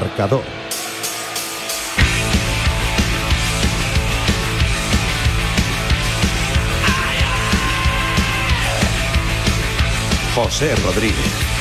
Marcador. José Rodríguez.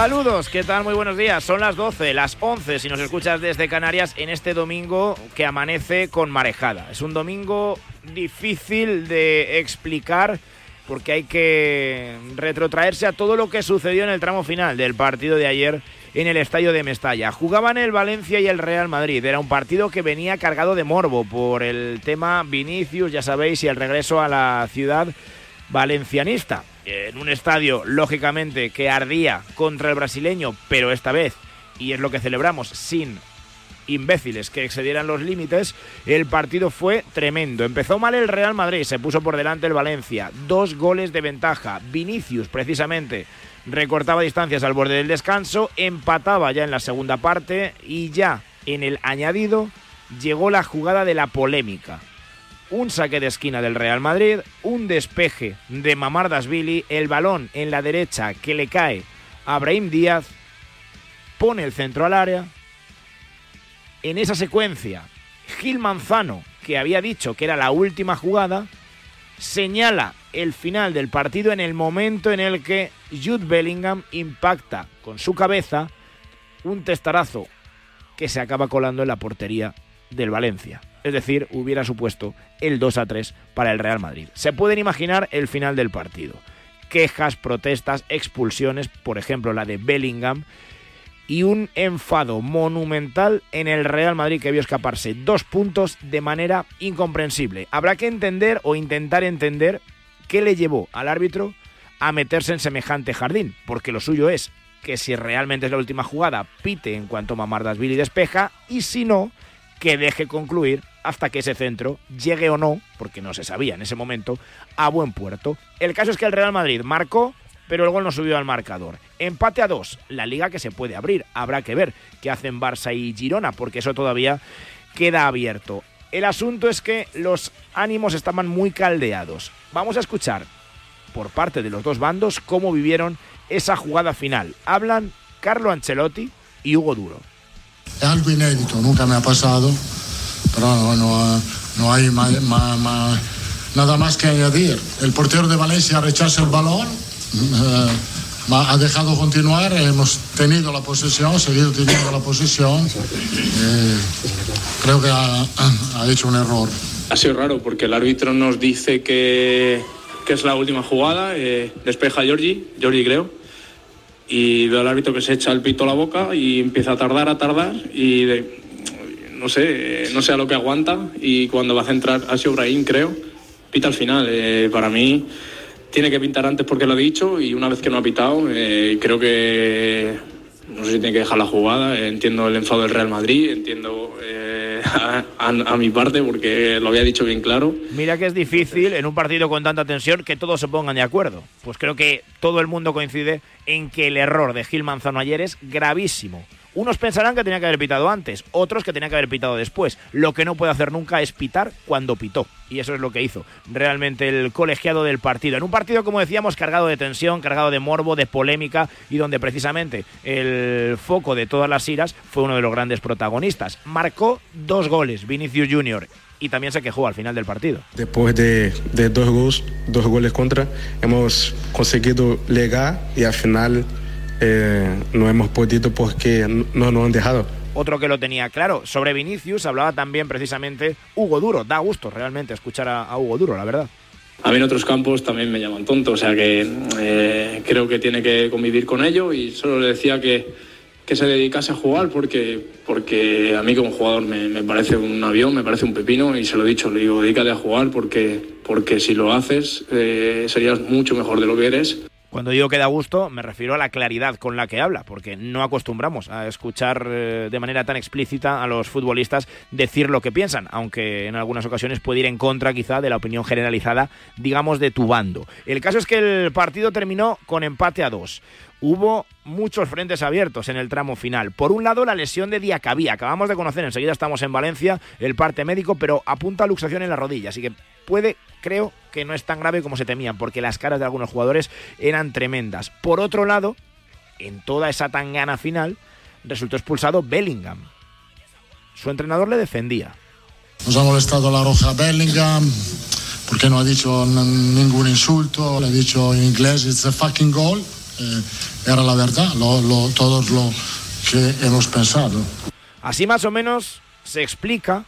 Saludos, ¿qué tal? Muy buenos días. Son las 12, las 11 si nos escuchas desde Canarias en este domingo que amanece con marejada. Es un domingo difícil de explicar porque hay que retrotraerse a todo lo que sucedió en el tramo final del partido de ayer en el estadio de Mestalla. Jugaban el Valencia y el Real Madrid. Era un partido que venía cargado de morbo por el tema Vinicius, ya sabéis, y el regreso a la ciudad valencianista en un estadio, lógicamente, que ardía contra el brasileño, pero esta vez, y es lo que celebramos, sin imbéciles que excedieran los límites, el partido fue tremendo. Empezó mal el Real Madrid, se puso por delante el Valencia, dos goles de ventaja. Vinicius, precisamente, recortaba distancias al borde del descanso, empataba ya en la segunda parte y ya en el añadido llegó la jugada de la polémica un saque de esquina del Real Madrid, un despeje de Mamardasvili, el balón en la derecha que le cae a Brahim Díaz, pone el centro al área. En esa secuencia, Gil Manzano, que había dicho que era la última jugada, señala el final del partido en el momento en el que Jude Bellingham impacta con su cabeza un testarazo que se acaba colando en la portería del Valencia es decir, hubiera supuesto el 2 a 3 para el Real Madrid. Se pueden imaginar el final del partido. Quejas, protestas, expulsiones, por ejemplo la de Bellingham, y un enfado monumental en el Real Madrid que vio escaparse dos puntos de manera incomprensible. Habrá que entender o intentar entender qué le llevó al árbitro a meterse en semejante jardín, porque lo suyo es que si realmente es la última jugada, pite en cuanto Mamardasvili despeja, y si no, que deje concluir hasta que ese centro llegue o no, porque no se sabía en ese momento, a buen puerto. El caso es que el Real Madrid marcó, pero el gol no subió al marcador. Empate a dos, la liga que se puede abrir. Habrá que ver qué hacen Barça y Girona, porque eso todavía queda abierto. El asunto es que los ánimos estaban muy caldeados. Vamos a escuchar por parte de los dos bandos cómo vivieron esa jugada final. Hablan Carlo Ancelotti y Hugo Duro. Algo inédito, nunca me ha pasado, pero no, no hay nada más que añadir. El portero de Valencia rechaza el balón, eh, ha dejado continuar, hemos tenido la posesión, seguido teniendo la posesión. Eh, creo que ha, hecho un error. Ha sido raro porque el árbitro nos dice que, que es la última jugada, eh, despeja a Giorgi, creo y veo al árbitro que se echa el pito a la boca y empieza a tardar, a tardar y no sé, no sé a lo que aguanta y cuando va a centrar a Brahim, creo, pita al final. Eh, para mí tiene que pintar antes porque lo ha dicho y una vez que no ha pitado, eh, creo que no sé si tiene que dejar la jugada. entiendo el enfado del Real Madrid, entiendo eh, a, mi parte porque lo había dicho bien claro. Mira que es difícil en un partido con tanta tensión que todos se pongan de acuerdo. Pues creo que todo el mundo coincide en que el error de Gil Manzano ayer es gravísimo. Unos pensarán que tenía que haber pitado antes, otros que tenía que haber pitado después. Lo que no puede hacer nunca es pitar cuando pitó. Y eso es lo que hizo realmente el colegiado del partido. En un partido, como decíamos, cargado de tensión, cargado de morbo, de polémica y donde precisamente el foco de todas las iras fue uno de los grandes protagonistas. Marcó dos goles, Vinicius Junior y también se quejó al final del partido. Después de, dos, goles, dos goles contra, hemos conseguido llegar y al final eh, no hemos podido porque no nos han dejado. Otro que lo tenía claro, sobre Vinicius hablaba también precisamente Hugo Duro. Da gusto realmente escuchar a, Hugo Duro, la verdad. A mí en otros campos también me llaman tonto, o sea que eh, creo que tiene que convivir con ello y solo le decía que, que se dedicase a jugar porque, porque a mí como jugador me, parece un avión, me parece un pepino y se lo he dicho, le digo, dedícate a jugar porque, porque si lo haces eh, serías mucho mejor de lo que eres. Cuando digo que da gusto, me refiero a la claridad con la que habla, porque no acostumbramos a escuchar eh, de manera tan explícita a los futbolistas decir lo que piensan, aunque en algunas ocasiones puede ir en contra quizá de la opinión generalizada, digamos, de tu bando. El caso es que el partido terminó con empate a dos hubo muchos frentes abiertos en el tramo final. Por un lado, la lesión de Diacabí. Acabamos de conocer, enseguida estamos en Valencia, el parte médico, pero apunta a luxación en la rodilla. Así que puede, creo que no es tan grave como se temían, porque las caras de algunos jugadores eran tremendas. Por otro lado, en toda esa tangana final, resultó expulsado Bellingham. Su entrenador le defendía. Nos ha molestado la roja Bellingham porque no ha dicho ningún insulto, le ha dicho en inglés, it's a fucking goal. Eh, era la verdad, lo, lo, todo lo que hemos pensado. Así más o menos se explica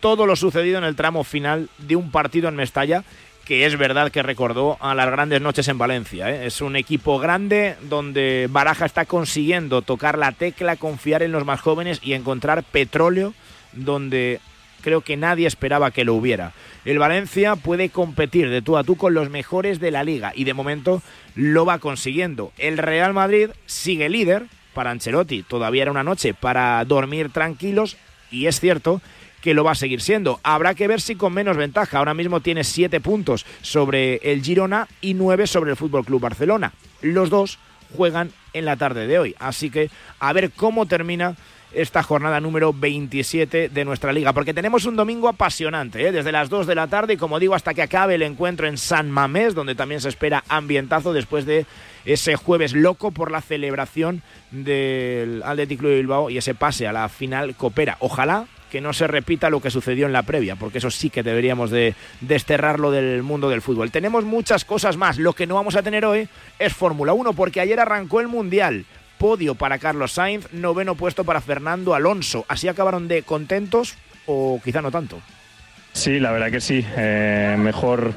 todo lo sucedido en el tramo final de un partido en Mestalla que es verdad que recordó a las grandes noches en Valencia. ¿eh? Es un equipo grande donde Baraja está consiguiendo tocar la tecla, confiar en los más jóvenes y encontrar petróleo donde creo que nadie esperaba que lo hubiera. El Valencia puede competir de tú a tú con los mejores de la liga y de momento lo va consiguiendo. El Real Madrid sigue líder para Ancelotti. Todavía era una noche para dormir tranquilos y es cierto que lo va a seguir siendo. Habrá que ver si con menos ventaja. Ahora mismo tiene siete puntos sobre el Girona y nueve sobre el Fútbol Club Barcelona. Los dos juegan en la tarde de hoy. Así que a ver cómo termina esta jornada número 27 de nuestra liga, porque tenemos un domingo apasionante, ¿eh? desde las 2 de la tarde y como digo hasta que acabe el encuentro en San Mamés, donde también se espera ambientazo después de ese jueves loco por la celebración del Athletic Club de Bilbao y ese pase a la final copera. Ojalá que no se repita lo que sucedió en la previa, porque eso sí que deberíamos de desterrarlo del mundo del fútbol. Tenemos muchas cosas más. Lo que no vamos a tener hoy es Fórmula 1, porque ayer arrancó el Mundial podio para Carlos Sainz, noveno puesto para Fernando Alonso. ¿Así acabaron de contentos o quizá no tanto? Sí, la verdad que sí. Eh, mejor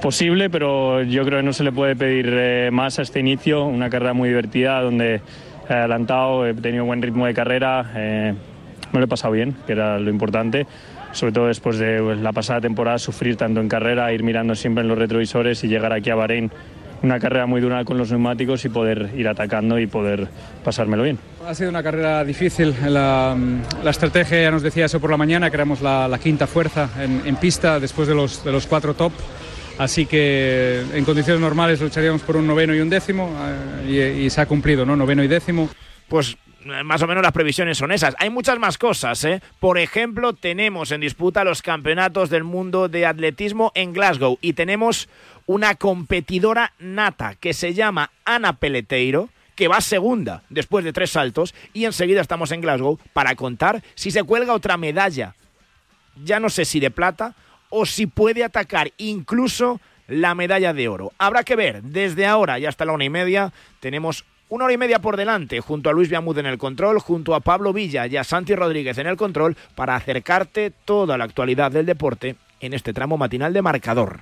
posible, pero yo creo que no se le puede pedir eh, más a este inicio. Una carrera muy divertida donde he adelantado, he tenido buen ritmo de carrera. Eh, me lo he pasado bien, que era lo importante. Sobre todo después de la pasada temporada, sufrir tanto en carrera, ir mirando siempre en los retrovisores y llegar aquí a Bahrein una carrera muy dura con los neumáticos y poder ir atacando y poder pasármelo bien. Ha sido una carrera difícil. La, estrategia ya nos decía eso por la mañana, que éramos la, quinta fuerza en, pista después de los, de los cuatro top. Así que en condiciones normales lucharíamos por un noveno y un décimo eh, y, se ha cumplido, ¿no? Noveno y décimo. Pues más o menos las previsiones son esas. Hay muchas más cosas, ¿eh? Por ejemplo, tenemos en disputa los campeonatos del mundo de atletismo en Glasgow y tenemos una competidora nata que se llama Ana Peleteiro, que va segunda después de tres saltos y enseguida estamos en Glasgow para contar si se cuelga otra medalla. Ya no sé si de plata o si puede atacar incluso la medalla de oro. Habrá que ver, desde ahora y hasta la una y media tenemos una hora y media por delante junto a Luis Biamud en el control, junto a Pablo Villa y a Santi Rodríguez en el control para acercarte toda la actualidad del deporte en este tramo matinal de marcador.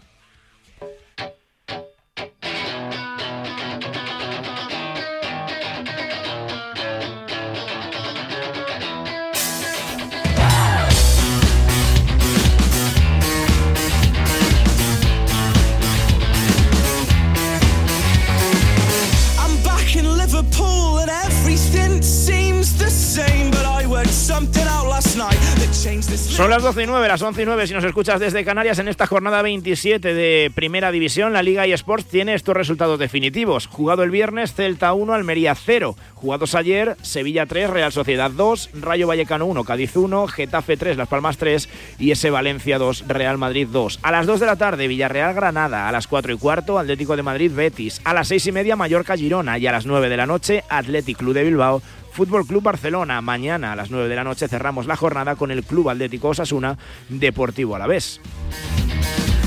Las 12 y 9, las 11 y 9 si nos escuchas desde Canarias en esta jornada 27 de Primera División. La Liga eSports tiene estos resultados definitivos. Jugado el viernes, Celta 1, Almería 0. Jugados ayer, Sevilla 3, Real Sociedad 2, Rayo Vallecano 1, Cádiz 1, Getafe 3, Las Palmas 3 y ese Valencia 2, Real Madrid 2. A las 2 de la tarde, Villarreal Granada. A las 4 y cuarto, Atlético de Madrid Betis. A las 6 y media, Mallorca Girona. Y a las 9 de la noche, Atlético Club de Bilbao Fútbol Club Barcelona. Mañana a las 9 de la noche cerramos la jornada con el Club Atlético Osasuna Deportivo a la vez.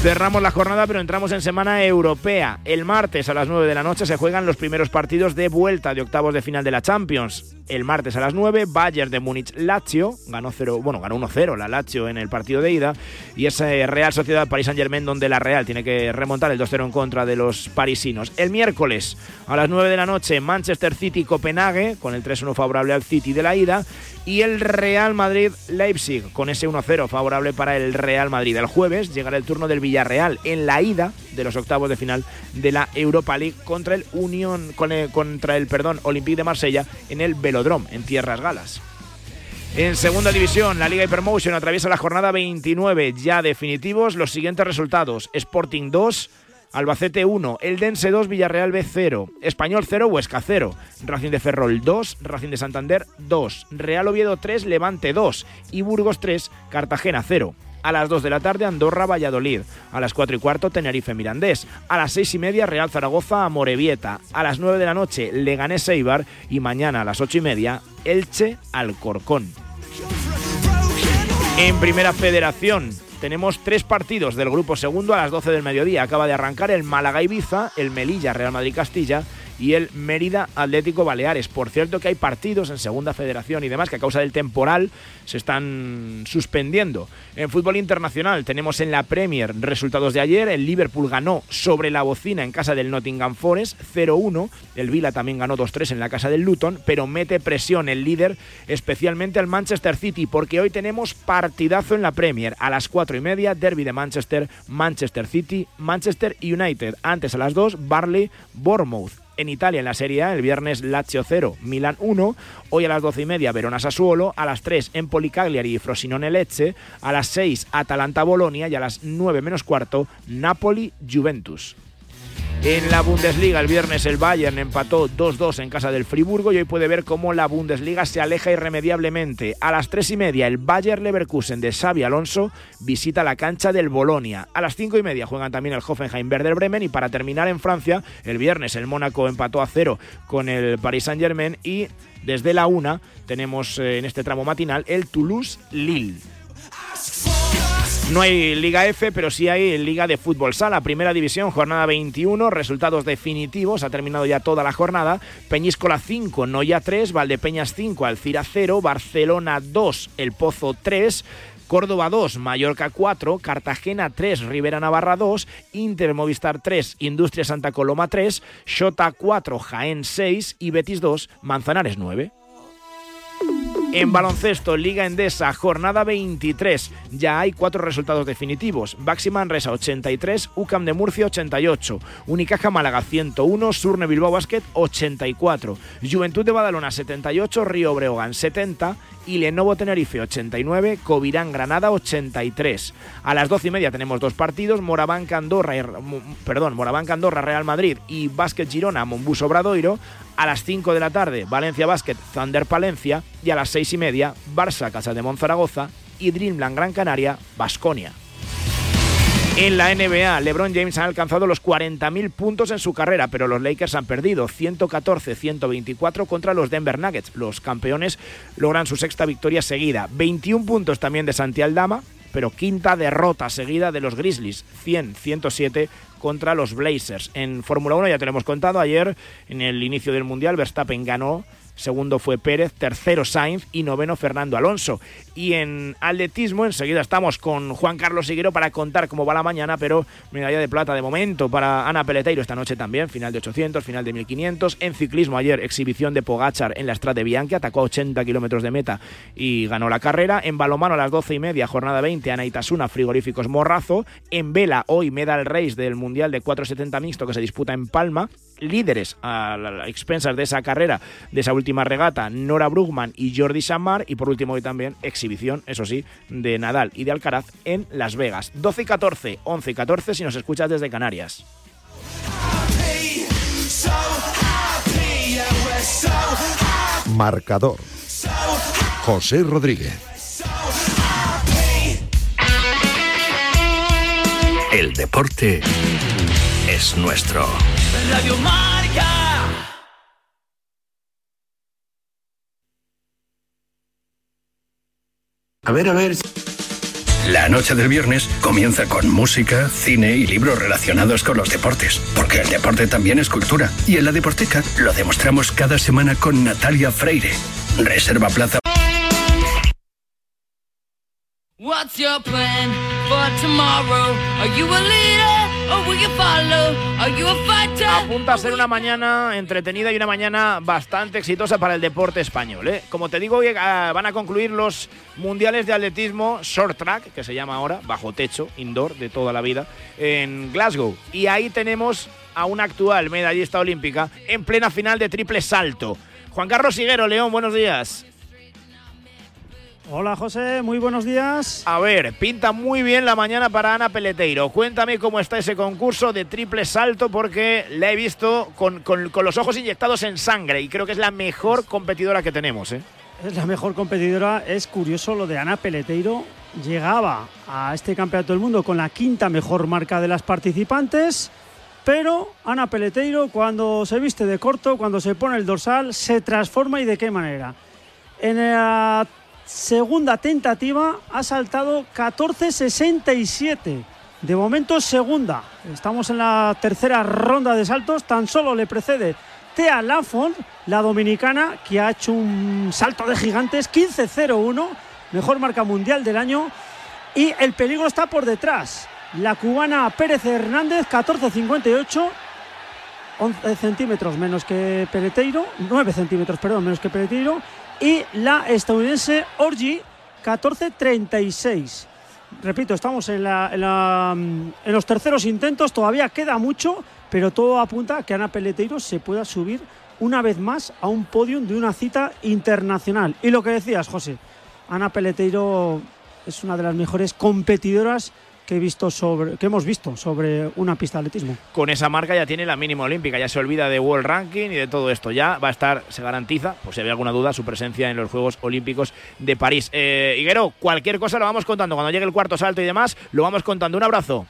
Cerramos la jornada, pero entramos en semana europea. El martes a las 9 de la noche se juegan los primeros partidos de vuelta de octavos de final de la Champions. El martes a las 9, Bayern de Múnich Lazio, ganó 0, bueno, ganó 1-0 la Lazio en el partido de ida y ese Real Sociedad Paris Saint-Germain donde la Real tiene que remontar el 2-0 en contra de los parisinos. El miércoles a las 9 de la noche, Manchester City Copenhague con el 3-1 favorable al City de la ida y el Real Madrid Leipzig con ese 1-0 favorable para el Real Madrid. El jueves llegará el turno del Villarreal en la ida de los octavos de final de la Europa League contra el Unión contra el perdón Olympique de Marsella en el Velodrome en Tierras Galas. En segunda división, la Liga Hypermotion atraviesa la jornada 29 ya definitivos. Los siguientes resultados: Sporting 2, Albacete 1, Eldense 2, Villarreal B 0, Español 0, Huesca 0, Racing de Ferrol 2, Racing de Santander 2, Real Oviedo 3, Levante 2 y Burgos 3, Cartagena 0. A las 2 de la tarde Andorra Valladolid. A las 4 y cuarto Tenerife Mirandés. A las 6 y media Real Zaragoza Amorebieta. A las 9 de la noche Leganés Eibar. Y mañana a las 8 y media Elche Alcorcón. En Primera Federación tenemos tres partidos del grupo segundo a las 12 del mediodía. Acaba de arrancar el Málaga Ibiza, el Melilla Real Madrid Castilla y el Mérida Atlético Baleares. Por cierto que hay partidos en Segunda Federación y demás que a causa del temporal se están suspendiendo. En fútbol internacional tenemos en la Premier resultados de ayer. El Liverpool ganó sobre la bocina en casa del Nottingham Forest 0-1. El Vila también ganó 2-3 en la casa del Luton, pero mete presión el líder, especialmente al Manchester City, porque hoy tenemos partidazo en la Premier. A las 4 y media, Derby de Manchester, Manchester City, Manchester United. Antes a las 2, Barley, Bournemouth en Italia en la Serie A, el viernes Lazio 0, Milan 1, hoy a las 12 y media Verona Sassuolo, a las 3 Empoli Cagliari y Frosinone Lecce, a las 6 Atalanta Bolonia y a las 9 menos cuarto Napoli Juventus. En la Bundesliga el viernes el Bayern empató 2-2 en casa del Friburgo y hoy puede ver cómo la Bundesliga se aleja irremediablemente. A las 3 y media el Bayern Leverkusen de Xavi Alonso visita la cancha del Bolonia. A las 5 y media juegan también el Hoffenheim Werder Bremen y para terminar en Francia el viernes el Mónaco empató a 0 con el Paris Saint Germain y desde la 1 tenemos eh, en este tramo matinal el Toulouse Lille. No hay Liga F, pero sí hay Liga de Fútbol Sala, Primera División, jornada 21, resultados definitivos, ha terminado ya toda la jornada. Peñíscola 5, Noya 3, Valdepeñas 5, Alcira 0, Barcelona 2, El Pozo 3, Córdoba 2, Mallorca 4, Cartagena 3, Rivera Navarra 2, Inter Movistar 3, Industria Santa Coloma 3, Shota 4, Jaén 6 y Betis 2, Manzanares 9. En baloncesto, Liga Endesa, jornada 23. Ya hay cuatro resultados definitivos. Baxi Manresa 83, UCAM de Murcia 88, Unicaja Málaga 101, Surne Bilbao Basket 84, Juventud de Badalona 78, Río Breogán 70 y Lenovo Tenerife 89, Covirán Granada 83. A las 12 y media tenemos dos partidos, Moraván perdón, Moraván Andorra Real Madrid y Básquet Girona Monbus Obradoiro. A las 5 de la tarde, Valencia Basket Thunder Palencia y a las 6 y media, Barça Casa de Monzaragoza y Dreamland Gran Canaria Basconia. En la NBA, LeBron James ha alcanzado los 40.000 puntos en su carrera, pero los Lakers han perdido 114-124 contra los Denver Nuggets. Los campeones logran su sexta victoria seguida. 21 puntos también de Santi Aldama, pero quinta derrota seguida de los Grizzlies, 100-107 contra los Blazers. En Fórmula 1 ya te lo hemos contado ayer, en el inicio del Mundial, Verstappen ganó segundo fue Pérez, tercero Sainz y noveno Fernando Alonso. Y en atletismo enseguida estamos con Juan Carlos Siguero para contar cómo va la mañana, pero medalla de plata de momento para Ana Peleteiro esta noche también, final de 800, final de 1500. En ciclismo ayer exhibición de Pogachar en la Strade Bianchi, atacó a 80 kilómetros de meta y ganó la carrera. En balomano a las 12 y media, jornada 20, Ana Itasuna, frigoríficos Morrazo. En vela hoy medal race del Mundial de 470 mixto que se disputa en Palma. Líderes a las expensas de esa carrera, de esa última regata, Nora Brugman y Jordi Samar. Y por último hoy también exhibición, eso sí, de Nadal y de Alcaraz en Las Vegas. 12 y 14, 11 y 14 si nos escuchas desde Canarias. Marcador. José Rodríguez. El deporte es nuestro. Radio Marca. A ver, a ver. La noche del viernes comienza con música, cine y libros relacionados con los deportes, porque el deporte también es cultura. Y en la Deporteca lo demostramos cada semana con Natalia Freire Reserva plaza. What's your plan for tomorrow? Are you a leader fighter? Apunta a ser una mañana entretenida y una mañana bastante exitosa para el deporte español. ¿eh? Como te digo, hoy, ah, van a concluir los mundiales de atletismo short track, que se llama ahora, bajo techo, indoor, de toda la vida, en Glasgow. Y ahí tenemos a una actual medallista olímpica en plena final de triple salto. Juan Carlos Higuero, León, buenos días. Hola José, muy buenos días. A ver, pinta muy bien la mañana para Ana Peleteiro. Cuéntame cómo está ese concurso de triple salto porque la he visto con, con- con los ojos inyectados en sangre y creo que es la mejor competidora que tenemos. ¿eh? Es la mejor competidora. Es curioso lo de Ana Peleteiro. Llegaba a este campeonato del mundo con la quinta mejor marca de las participantes. Pero Ana Peleteiro, cuando se viste de corto, cuando se pone el dorsal, se transforma y de qué manera. En la segunda tentativa ha saltado 14.67. De momento segunda. Estamos en la tercera ronda de saltos. Tan solo le precede Tea Lafont, la dominicana, que ha hecho un salto de gigantes 15.01. Mejor marca mundial del año. Y el peligro está por detrás. La cubana Pérez Hernández, 14.58. 11 centímetros menos que Peleteiro, 9 centímetros, perdón, menos que Peleteiro, y la estadounidense Orgi, 14.36. Repito, estamos en, la- en los terceros intentos, todavía queda mucho, pero todo apunta a que Ana Peleteiro se pueda subir una vez más a un podium de una cita internacional. Y lo que decías, José, Ana Peleteiro es una de las mejores competidoras que, hemos visto sobre una pista de atletismo. Con esa marca ya tiene la mínima olímpica, ya se olvida de World Ranking y de todo esto. Ya va a estar, se garantiza, por si había alguna duda, su presencia en los Juegos Olímpicos de París. Eh, Higuero, cualquier cosa lo vamos contando. Cuando llegue el cuarto salto y demás, lo vamos contando. Un abrazo.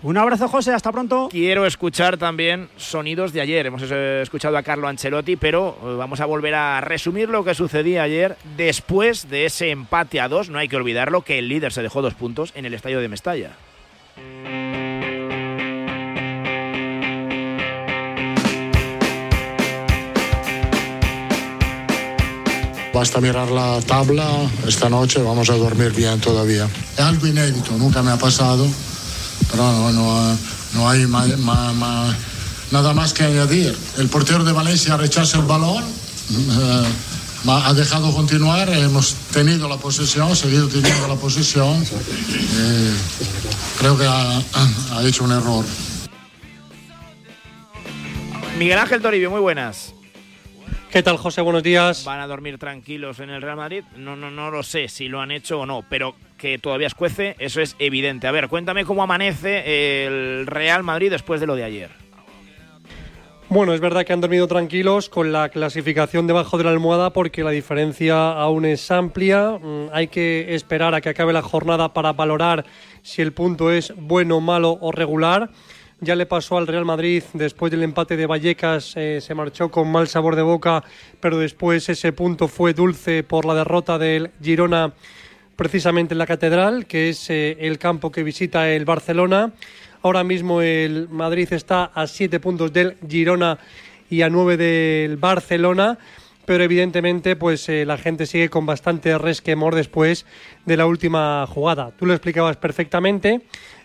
Un abrazo, José, hasta pronto. Quiero escuchar también sonidos de ayer. Hemos eh, escuchado a Carlo Ancelotti, pero eh, vamos a volver a resumir lo que sucedía ayer después de ese empate a dos. No hay que olvidarlo que el líder se dejó dos puntos en el estadio de Mestalla. Basta mirar la tabla, esta noche vamos a dormir bien todavía. Es algo inédito, nunca me ha pasado, pero no, no, no hay ma- nada más que añadir. El portero de Valencia rechaza el balón, eh, ha dejado continuar, hemos tenido la posesión, seguido teniendo la posesión. eh, creo que ha- ha hecho un error. Miguel Ángel Toribio, muy buenas. ¿Qué tal, José? Buenos días. ¿Van a dormir tranquilos en el Real Madrid? No, no, no lo sé si lo han hecho o no, pero que todavía escuece, eso es evidente. A ver, cuéntame cómo amanece el Real Madrid después de lo de ayer. Bueno, es verdad que han dormido tranquilos con la clasificación debajo de la almohada porque la diferencia aún es amplia. Mm, Hay que esperar a que acabe la jornada para valorar si el punto es bueno, malo o regular. Ya le pasó al Real Madrid después del empate de Vallecas, eh, se marchó con mal sabor de boca, pero después ese punto fue dulce por la derrota del Girona precisamente en la Catedral, que es eh, el campo que visita el Barcelona. Ahora mismo el Madrid está a siete puntos del Girona y a nueve del Barcelona, pero evidentemente pues eh, la gente sigue con bastante resquemor después de la última jugada. Tú lo explicabas perfectamente.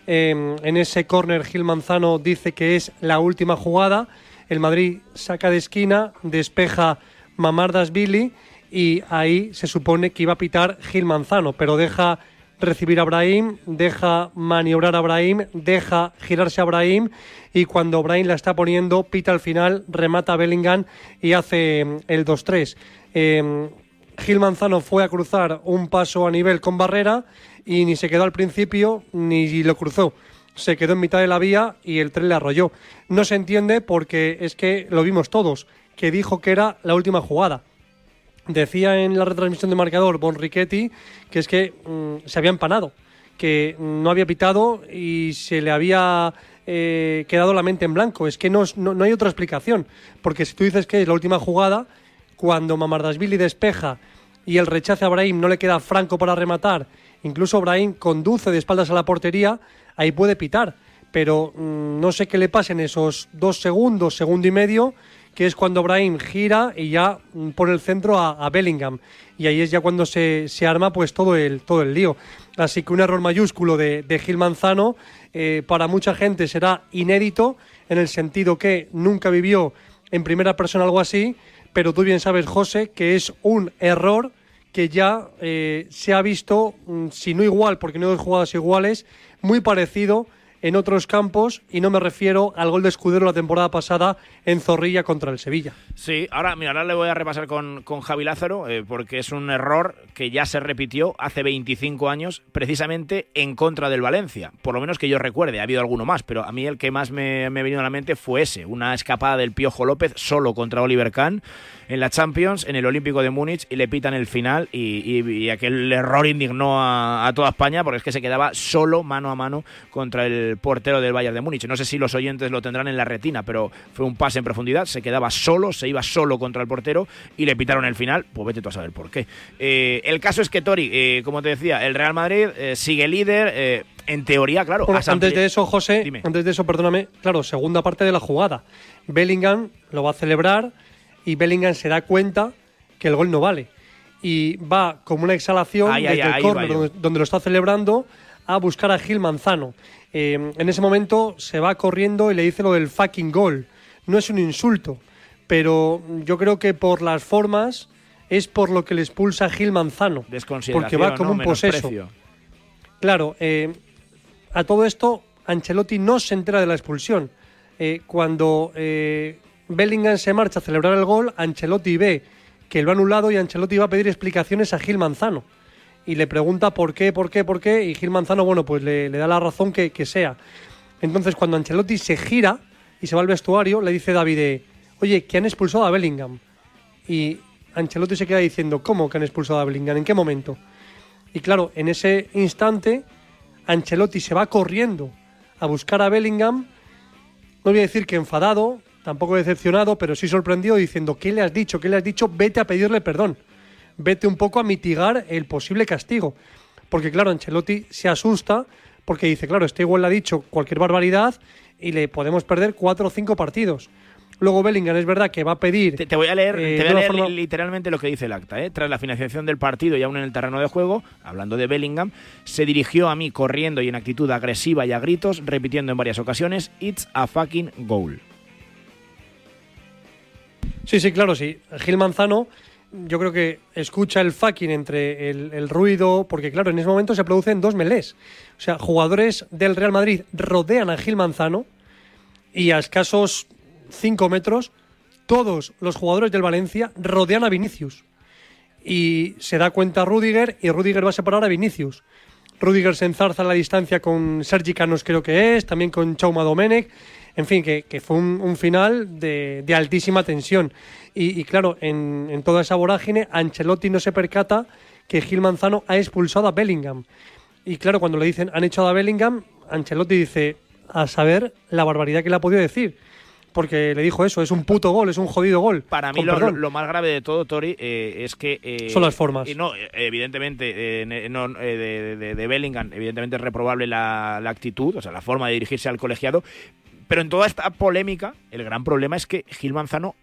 Eh, en ese córner Gil Manzano dice que es la última jugada. El Madrid saca de esquina, despeja Mamardas Billy y ahí se supone que iba a pitar Gil Manzano, pero deja recibir a Brahim, deja maniobrar a Brahim, deja girarse a Brahim y cuando Brahim la está poniendo, pita al final, remata a Bellingham y hace mm, el 2-3. Eh, Gil Manzano fue a cruzar un paso a nivel con barrera y ni se quedó al principio ni lo cruzó. Se quedó en mitad de la vía y el tren le arrolló. No se entiende porque es que lo vimos todos, que dijo que era la última jugada. Decía en la retransmisión de marcador Bon Riquetti que es que mm, se había empanado, que no había pitado y se le había eh, quedado la mente en blanco. Es que no, no, no hay otra explicación, porque si tú dices que es la última jugada, cuando Mamardashvili despeja y el rechace a Brahim no le queda franco para rematar, incluso Brahim conduce de espaldas a la portería, ahí puede pitar. Pero mm, no sé qué le pasa en esos dos segundos, segundo y medio, que es cuando Brahim gira y ya pone el centro a, Bellingham. Y ahí es ya cuando se, se arma pues todo el, todo el lío. Así que un error mayúsculo de, de Gil Manzano eh, para mucha gente será inédito en el sentido que nunca vivió en primera persona algo así, pero tú bien sabes, José, que es un error que ya eh, se ha visto, mm, si no igual, porque no hay jugadas iguales, muy parecido en otros campos y no me refiero al gol de Escudero la temporada pasada en Zorrilla contra el Sevilla. Sí, ahora, mira, ahora le voy a repasar con, con Javi Lázaro, eh, porque es un error que ya se repitió hace 25 años, precisamente en contra del Valencia. Por lo menos que yo recuerde, ha habido alguno más, pero a mí el que más me, me ha venido a la mente fue ese, una escapada del Piojo López solo contra Oliver Kahn en la Champions, en el Olímpico de Múnich, y le pitan el final, y, y- y aquel error indignó a, a toda España, porque es que se quedaba solo mano a mano contra el portero del Bayern de Múnich. No sé si los oyentes lo tendrán en la retina, pero fue un pase en profundidad, se quedaba solo, se iba solo contra el portero, y le pitaron el final, pues vete tú a saber por qué. Eh, el caso es que Tori, eh, como te decía, el Real Madrid eh, sigue líder, eh, en teoría, claro. Bueno, antes de eso, José, antes de eso, perdóname, claro, segunda parte de la jugada. Bellingham lo va a celebrar y Bellingham se da cuenta que el gol no vale. Y va como una exhalación desde el córner donde, donde lo está celebrando a buscar a Gil Manzano. Eh, en ese momento se va corriendo y le dice lo del fucking gol. No es un insulto, pero yo creo que por las formas es por lo que le expulsa a Gil Manzano. Porque va como ¿no? un poseso. Claro, eh, a todo esto Ancelotti no se entera de la expulsión. Eh, cuando eh, Bellingham se marcha a celebrar el gol, Ancelotti ve que lo ha anulado y Ancelotti va a pedir explicaciones a Gil Manzano. Y le pregunta por qué, por qué, por qué, y Gil Manzano, bueno, pues le, da la razón que, que sea. Entonces, cuando Ancelotti se gira y se va al vestuario, le dice David, oye, que han expulsado a Bellingham. Y Ancelotti se queda diciendo, ¿cómo que han expulsado a Bellingham? ¿En qué momento? Y claro, en ese instante, Ancelotti se va corriendo a buscar a Bellingham. No voy a decir que enfadado, tampoco decepcionado, pero sí sorprendido, diciendo, ¿qué le has dicho? ¿Qué le has dicho? Vete a pedirle perdón. Vete un poco a mitigar el posible castigo. Porque claro, Ancelotti se asusta porque dice, claro, este igual le ha dicho cualquier barbaridad y le podemos perder cuatro o cinco partidos. Luego Bellingham es verdad que va a pedir... Te, te voy a leer, eh, te voy de a una leer forma- li- literalmente lo que dice el acta. ¿eh? Tras la financiación del partido y aún en el terreno de juego, hablando de Bellingham, se dirigió a mí corriendo y en actitud agresiva y a gritos, repitiendo en varias ocasiones, It's a fucking goal. Sí, sí, claro, sí. Gil Manzano, yo creo que escucha el fucking entre el, el ruido, porque claro, en ese momento se producen dos melés. O sea, jugadores del Real Madrid rodean a Gil Manzano y a escasos 5 metros, todos los jugadores del Valencia rodean a Vinicius. Y se da cuenta Rudiger y Rudiger va a separar a Vinicius. Rudiger se enzarza a la distancia con Sergi Canos, creo que es, también con Chauma Domenech. En fin, que, que fue un, un final de, de altísima tensión. Y, y claro, en, en toda esa vorágine, Ancelotti no se percata que Gil Manzano ha expulsado a Bellingham. Y claro, cuando le dicen han echado a Bellingham, Ancelotti dice a saber la barbaridad que le ha podido decir. Porque le dijo eso, es un puto gol, es un jodido gol. Para mí lo, más grave de todo, Tori, eh, es que... eh, Son las formas. y no, evidentemente, eh, no, eh, de, de- de Bellingham, evidentemente es reprobable la, la actitud, o sea, la forma de dirigirse al colegiado. Pero en toda esta polémica, el gran problema es que Gil Manzano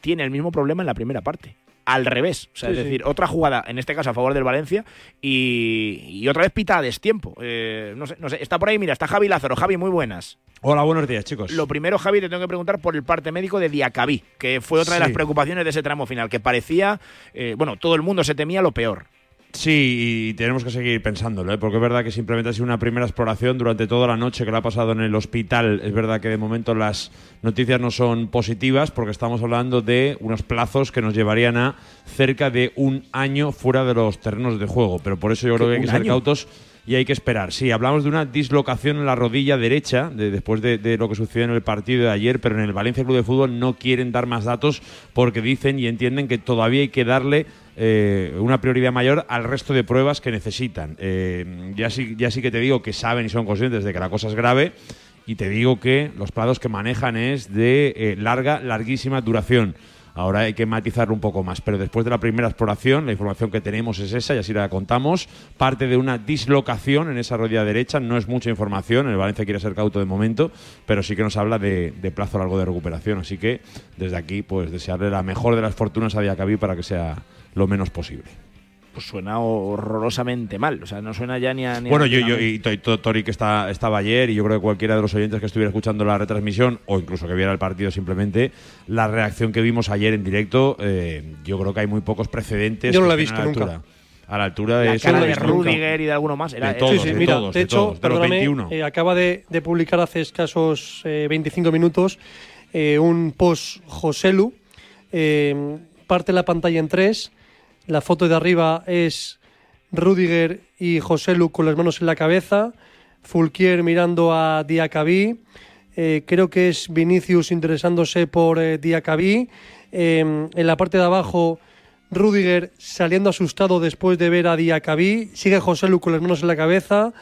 tiene el mismo problema en la primera parte. Al revés. O sea, Sí, es sí. decir, otra jugada, en este caso a favor del Valencia, y, y otra vez pita a destiempo. Eh, no sé, no sé. Está por ahí, mira, está Javi Lázaro. Javi, muy buenas. Hola, buenos días, chicos. Lo primero, Javi, te tengo que preguntar por el parte médico de Diacabí, que fue otra de las preocupaciones de ese tramo final, que parecía, eh, bueno, todo el mundo se temía lo peor. Sí, y tenemos que seguir pensándolo, ¿eh? porque es verdad que simplemente ha sido una primera exploración durante toda la noche que la ha pasado en el hospital. Es verdad que de momento las noticias no son positivas porque estamos hablando de unos plazos que nos llevarían a cerca de un año fuera de los terrenos de juego. Pero por eso yo creo que hay que ¿Un ser año? cautos y hay que esperar. Sí, hablamos de una dislocación en la rodilla derecha de- después de, de lo que sucedió en el partido de ayer, pero en el Valencia Club de Fútbol no quieren dar más datos porque dicen y entienden que todavía hay que darle eh, una prioridad mayor al resto de pruebas que necesitan. Eh, ya, sí, ya sí que te digo que saben y son conscientes de que la cosa es grave y te digo que los plazos que manejan es de eh, larga, larguísima duración. Ahora hay que matizarlo un poco más. Pero después de la primera exploración, la información que tenemos es esa y así la contamos. Parte de una dislocación en esa rodilla derecha. No es mucha información. El Valencia quiere ser cauto de momento, pero sí que nos habla de, de plazo largo de recuperación. Así que desde aquí, pues desearle la mejor de las fortunas a Diacabí para que sea lo menos posible. Pues suena horrorosamente mal. O sea, no suena ya ni a. ni Bueno, yo, ni a- yo y to- to- Tori que está, estaba ayer y yo creo que cualquiera de los oyentes que estuviera escuchando la retransmisión o incluso que viera el partido simplemente, la reacción que vimos ayer en directo, eh, yo creo que hay muy pocos precedentes. Yo no la he visto a la nunca. altura. A la altura de la cara de. Rudiger y de alguno más. Era De todos, sí, sí, de mira, todos, de de hecho, todos, de los perdóname, 21. eh, acaba de, de publicar hace escasos eh, 25 minutos eh, un post Joselu. eh, parte la pantalla en tres. La foto de arriba es Rudiger y Joselu con las manos en la cabeza. Fulquier mirando a Diacabí. Eh, creo que es Vinicius interesándose por eh, Diacabí. Eh, en la parte de abajo, Rudiger saliendo asustado después de ver a Diacabí. Sigue José Lu con las manos en la cabeza.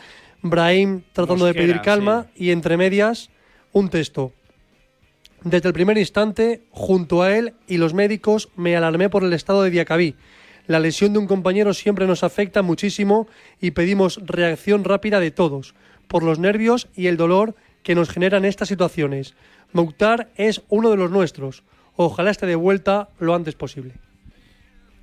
Brahim tratando de pedir calma. Y entre medias, un texto. Desde el primer instante, junto a él y los médicos, me alarmé por el estado de Diacabí. La lesión de un compañero siempre nos afecta muchísimo y pedimos reacción rápida de todos, por los nervios y el dolor que nos generan estas situaciones. Mouktar es uno de los nuestros. Ojalá esté de vuelta lo antes posible.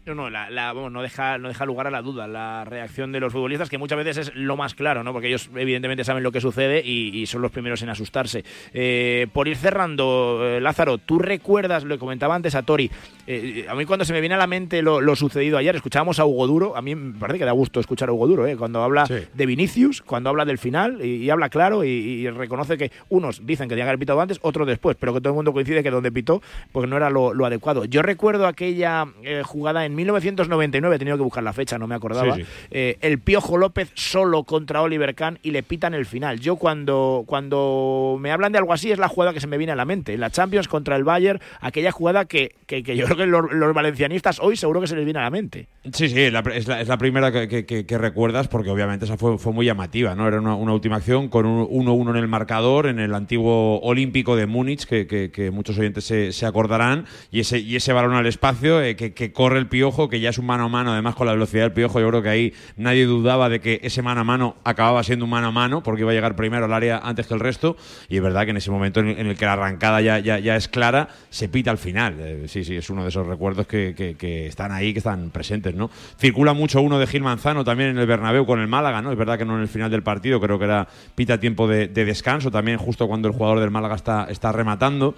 No, no, la, la- vamos, no, deja, no deja lugar a la duda la reacción de los futbolistas, que muchas veces es lo más claro, ¿no? Porque ellos evidentemente saben lo que sucede y, y son los primeros en asustarse. Eh, por ir cerrando, eh, Lázaro, ¿tú recuerdas, lo comentaba antes a Tori, eh, a mí cuando se me viene a la mente lo, lo sucedido ayer, escuchábamos a Hugo Duro, a mí me parece que da gusto escuchar a Hugo Duro, ¿eh? Cuando habla de Vinicius, cuando habla del final y, y habla claro y, y reconoce que unos dicen que tenía que haber pitado antes, otros después, pero que todo el mundo coincide que donde pitó, pues no era lo, lo adecuado. Yo recuerdo aquella jugada en 1999, he tenido que buscar la fecha, no me acordaba. Sí, sí. eh, el Piojo López solo contra Oliver Kahn y le pitan el final. Yo cuando, cuando me hablan de algo así es la jugada que se me viene a la mente. En la Champions contra el Bayern, aquella jugada que, que, que yo creo que los, los valencianistas hoy seguro que se les viene a la mente. Sí, sí, la- es, la, es la primera que, que- recuerdas porque obviamente esa fue, fue muy llamativa, ¿no? Era una, una última acción con un 1-1 en el marcador en el antiguo Olímpico de Múnich, que, muchos oyentes se, se acordarán, y ese, y ese balón al espacio eh, que, que corre el piojo, que ya es un mano a mano, además con la velocidad del piojo, yo creo que ahí nadie dudaba de que ese mano a mano acababa siendo un mano a mano, porque iba a llegar primero al área antes que el resto, y es verdad que en ese momento en el, que la arrancada ya, ya, ya es clara, se pita al final. Eh, sí, sí, es uno de esos recuerdos que, están ahí, que están presentes, ¿no? Circula mucho uno de Gil Manzano también en el Bernabéu con el Málaga, ¿no? Es verdad que no en el final del partido, creo que era pita tiempo de, de descanso, también justo cuando el jugador del Málaga está rematando.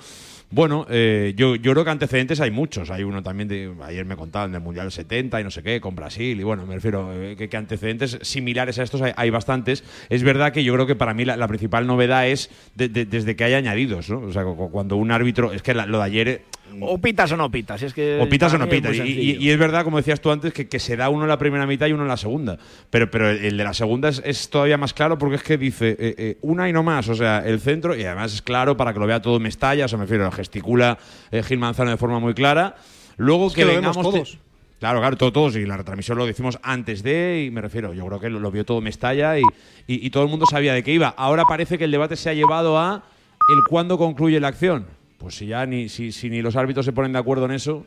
Bueno, eh, yo, yo creo que antecedentes hay muchos. Hay uno también, de, ayer me contaban del Mundial 70 y no sé qué, con Brasil. Y bueno, me refiero eh, que, que antecedentes similares a estos hay, hay bastantes. Es verdad que yo creo que para mí la, la principal novedad es de- de- desde que hay añadidos. ¿no? O sea, cu- cuando un árbitro. Es que la- lo de ayer. eh, O pitas o no pitas. Es que o pitas o no pitas. Y, y- sencillo. y es verdad, como decías tú antes, que, que se da uno en la primera mitad y uno en la segunda. Pero, pero el, el de la segunda es, es todavía más claro porque es que dice eh, eh, una y no más. O sea, el centro, y además es claro para que lo vea todo Mestalla, o sea, me refiero, gesticula eh, Gil Manzano de forma muy clara. Luego Es que, que lo vemos vengamos. te- todos. Claro, claro, todo- todos. Y la retransmisión lo decimos antes de, y me refiero, yo creo que lo, lo vio todo Mestalla y, y, y todo el mundo sabía de qué iba. Ahora parece que el debate se ha llevado a el cuándo concluye la acción. Pues si ya ni, si, si ni los árbitros se ponen de acuerdo en eso,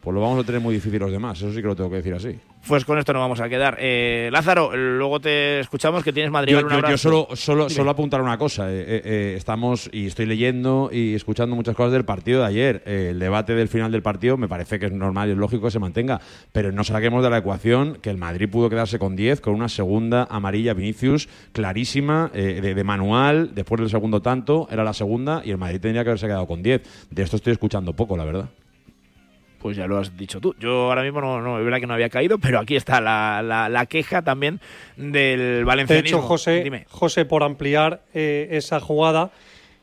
pues lo vamos a tener muy difícil los demás. Eso sí que lo tengo que decir así. Pues con esto nos vamos a quedar. Eh, Lázaro, luego te escuchamos que tienes Madrid. Yo, yo- yo solo, solo, solo apuntar una cosa. eh, eh, eh, estamos y estoy leyendo y escuchando muchas cosas del partido de ayer. Eh, el debate del final del partido me parece que es normal y es lógico que se mantenga. Pero no saquemos de la ecuación que el Madrid pudo quedarse con 10 con una segunda amarilla Vinicius clarísima, de, de manual. Después del segundo tanto, era la segunda y el Madrid tendría que haberse quedado con 10. De esto estoy escuchando poco, la verdad. Pues ya lo has dicho tú. Yo ahora mismo no, no es verdad que no había caído, pero aquí está la, la- la queja también del De valencianismo. hecho, José, Dime. José, por ampliar eh, esa jugada,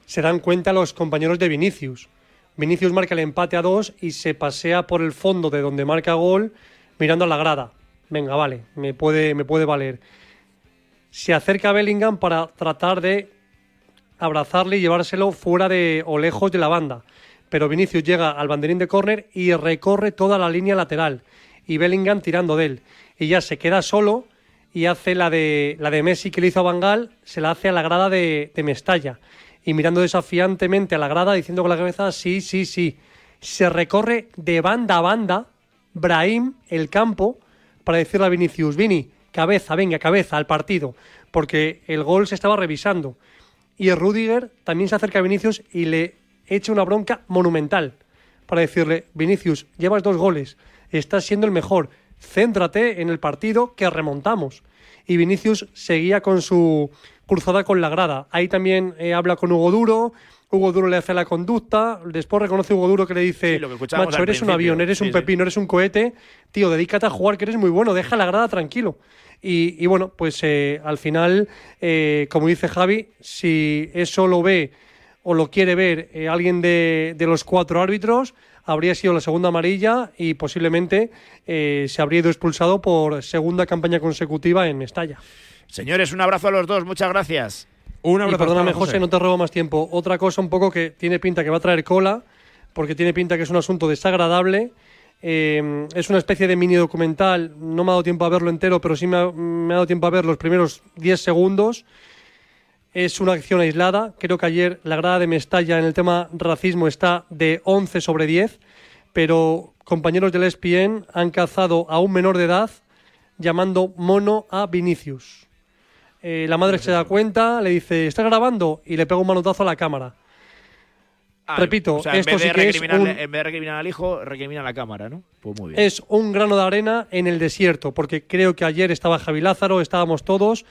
se dan cuenta los compañeros de Vinicius. Vinicius marca el empate a dos y se pasea por el fondo de donde marca gol mirando a la grada. Venga, vale, me puede, me puede valer. Se acerca a Bellingham para tratar de abrazarle y llevárselo fuera de o lejos de la banda. Pero Vinicius llega al banderín de córner y recorre toda la línea lateral. Y Bellingham tirando de él. Y ya se queda solo y hace la de, la de Messi que le hizo a Bangal, se la hace a la grada de, de Mestalla. Y mirando desafiantemente a la grada, diciendo con la cabeza, sí, sí, sí. se recorre de banda a banda Brahim el campo para decirle a Vinicius, Vini, cabeza, venga, cabeza al partido, porque el gol se estaba revisando. Y Rudiger también se acerca a Vinicius y le echa una bronca monumental para decirle, Vinicius, llevas dos goles, estás siendo el mejor, céntrate en el partido que remontamos. Y Vinicius seguía con su cruzada con la grada. Ahí también eh, habla con Hugo Duro, Hugo Duro le hace la conducta, después reconoce Hugo Duro que le dice, macho, eres un avión, eres un pepino, eres un cohete, tío, dedícate a jugar que eres muy bueno, deja la grada tranquilo. Y, bueno, pues eh, al final, eh, como dice Javi, si eso lo ve o lo quiere ver eh, alguien de, de, los cuatro árbitros, habría sido la segunda amarilla y posiblemente se habría ido expulsado por segunda campaña consecutiva en Mestalla. Señores, un abrazo a los dos, muchas gracias. Un abrazo. Y perdóname, José, no te robo más tiempo. Otra cosa un poco que tiene pinta que va a traer cola, porque tiene pinta que es un asunto desagradable eh, es una especie de mini documental, no me ha dado tiempo a verlo entero, pero sí me ha, dado tiempo a ver los primeros 10 segundos. Es una acción aislada. Creo que ayer la grada de Mestalla en el tema racismo está de 11 sobre 10, pero compañeros del ESPN han cazado a un menor de edad llamando mono a Vinicius. Eh, la madre se da cuenta, le dice, ¿estás grabando? Y le pega un manotazo a la cámara. Ah, Repito, esto sí que es un... En vez de recriminar al hijo, recrimina a la cámara, ¿no? Pues muy bien. Es un grano de arena en el desierto, porque creo que ayer estaba Javi Lázaro, estábamos todos.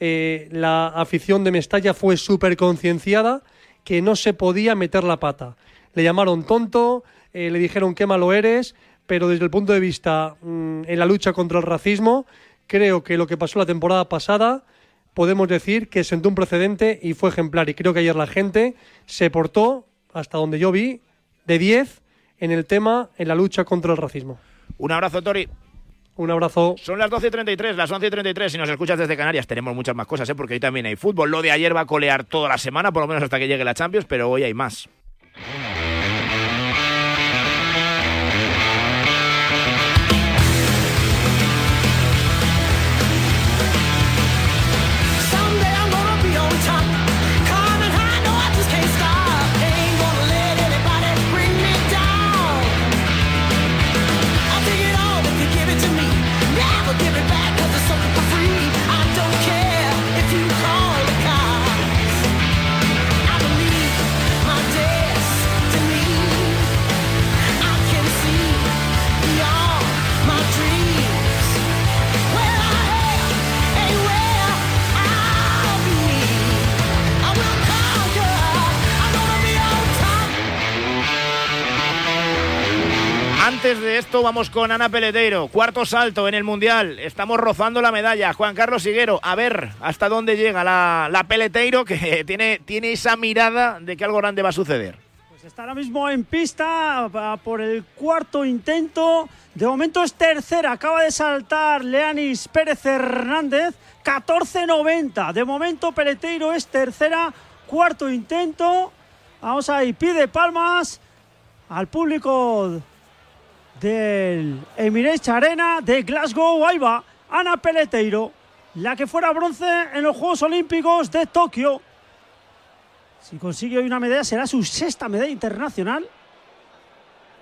Eh, la afición de Mestalla fue súper concienciada que no se podía meter la pata. Le llamaron tonto, eh, le dijeron qué malo eres, pero desde el punto de vista mm, en la lucha contra el racismo, creo que lo que pasó la temporada pasada podemos decir que sentó un precedente y fue ejemplar. Y creo que ayer la gente se portó hasta donde yo vi, de 10 en el tema, en la lucha contra el racismo. Un abrazo, Tori. Un abrazo. Son las 12.33, las 11.33. Si nos escuchas desde Canarias, tenemos muchas más cosas, ¿eh? porque hoy también hay fútbol. Lo de ayer va a colear toda la semana, por lo menos hasta que llegue la Champions, pero hoy hay más. Antes de esto vamos con Ana Peleteiro, cuarto salto en el Mundial, estamos rozando la medalla, Juan Carlos Higuero, a ver hasta dónde llega la, Peleteiro que tiene, tiene esa mirada de que algo grande va a suceder. Pues está ahora mismo en pista por el cuarto intento, de momento es tercera, acaba de saltar Leanis Pérez Hernández, 14.90, de momento Peleteiro es tercera, cuarto intento, vamos ahí, pide palmas al público del Emirates Arena de Glasgow. Ahí va Ana Peleteiro, la que fuera bronce en los Juegos Olímpicos de Tokio. Si consigue hoy una medalla, será su sexta medalla internacional.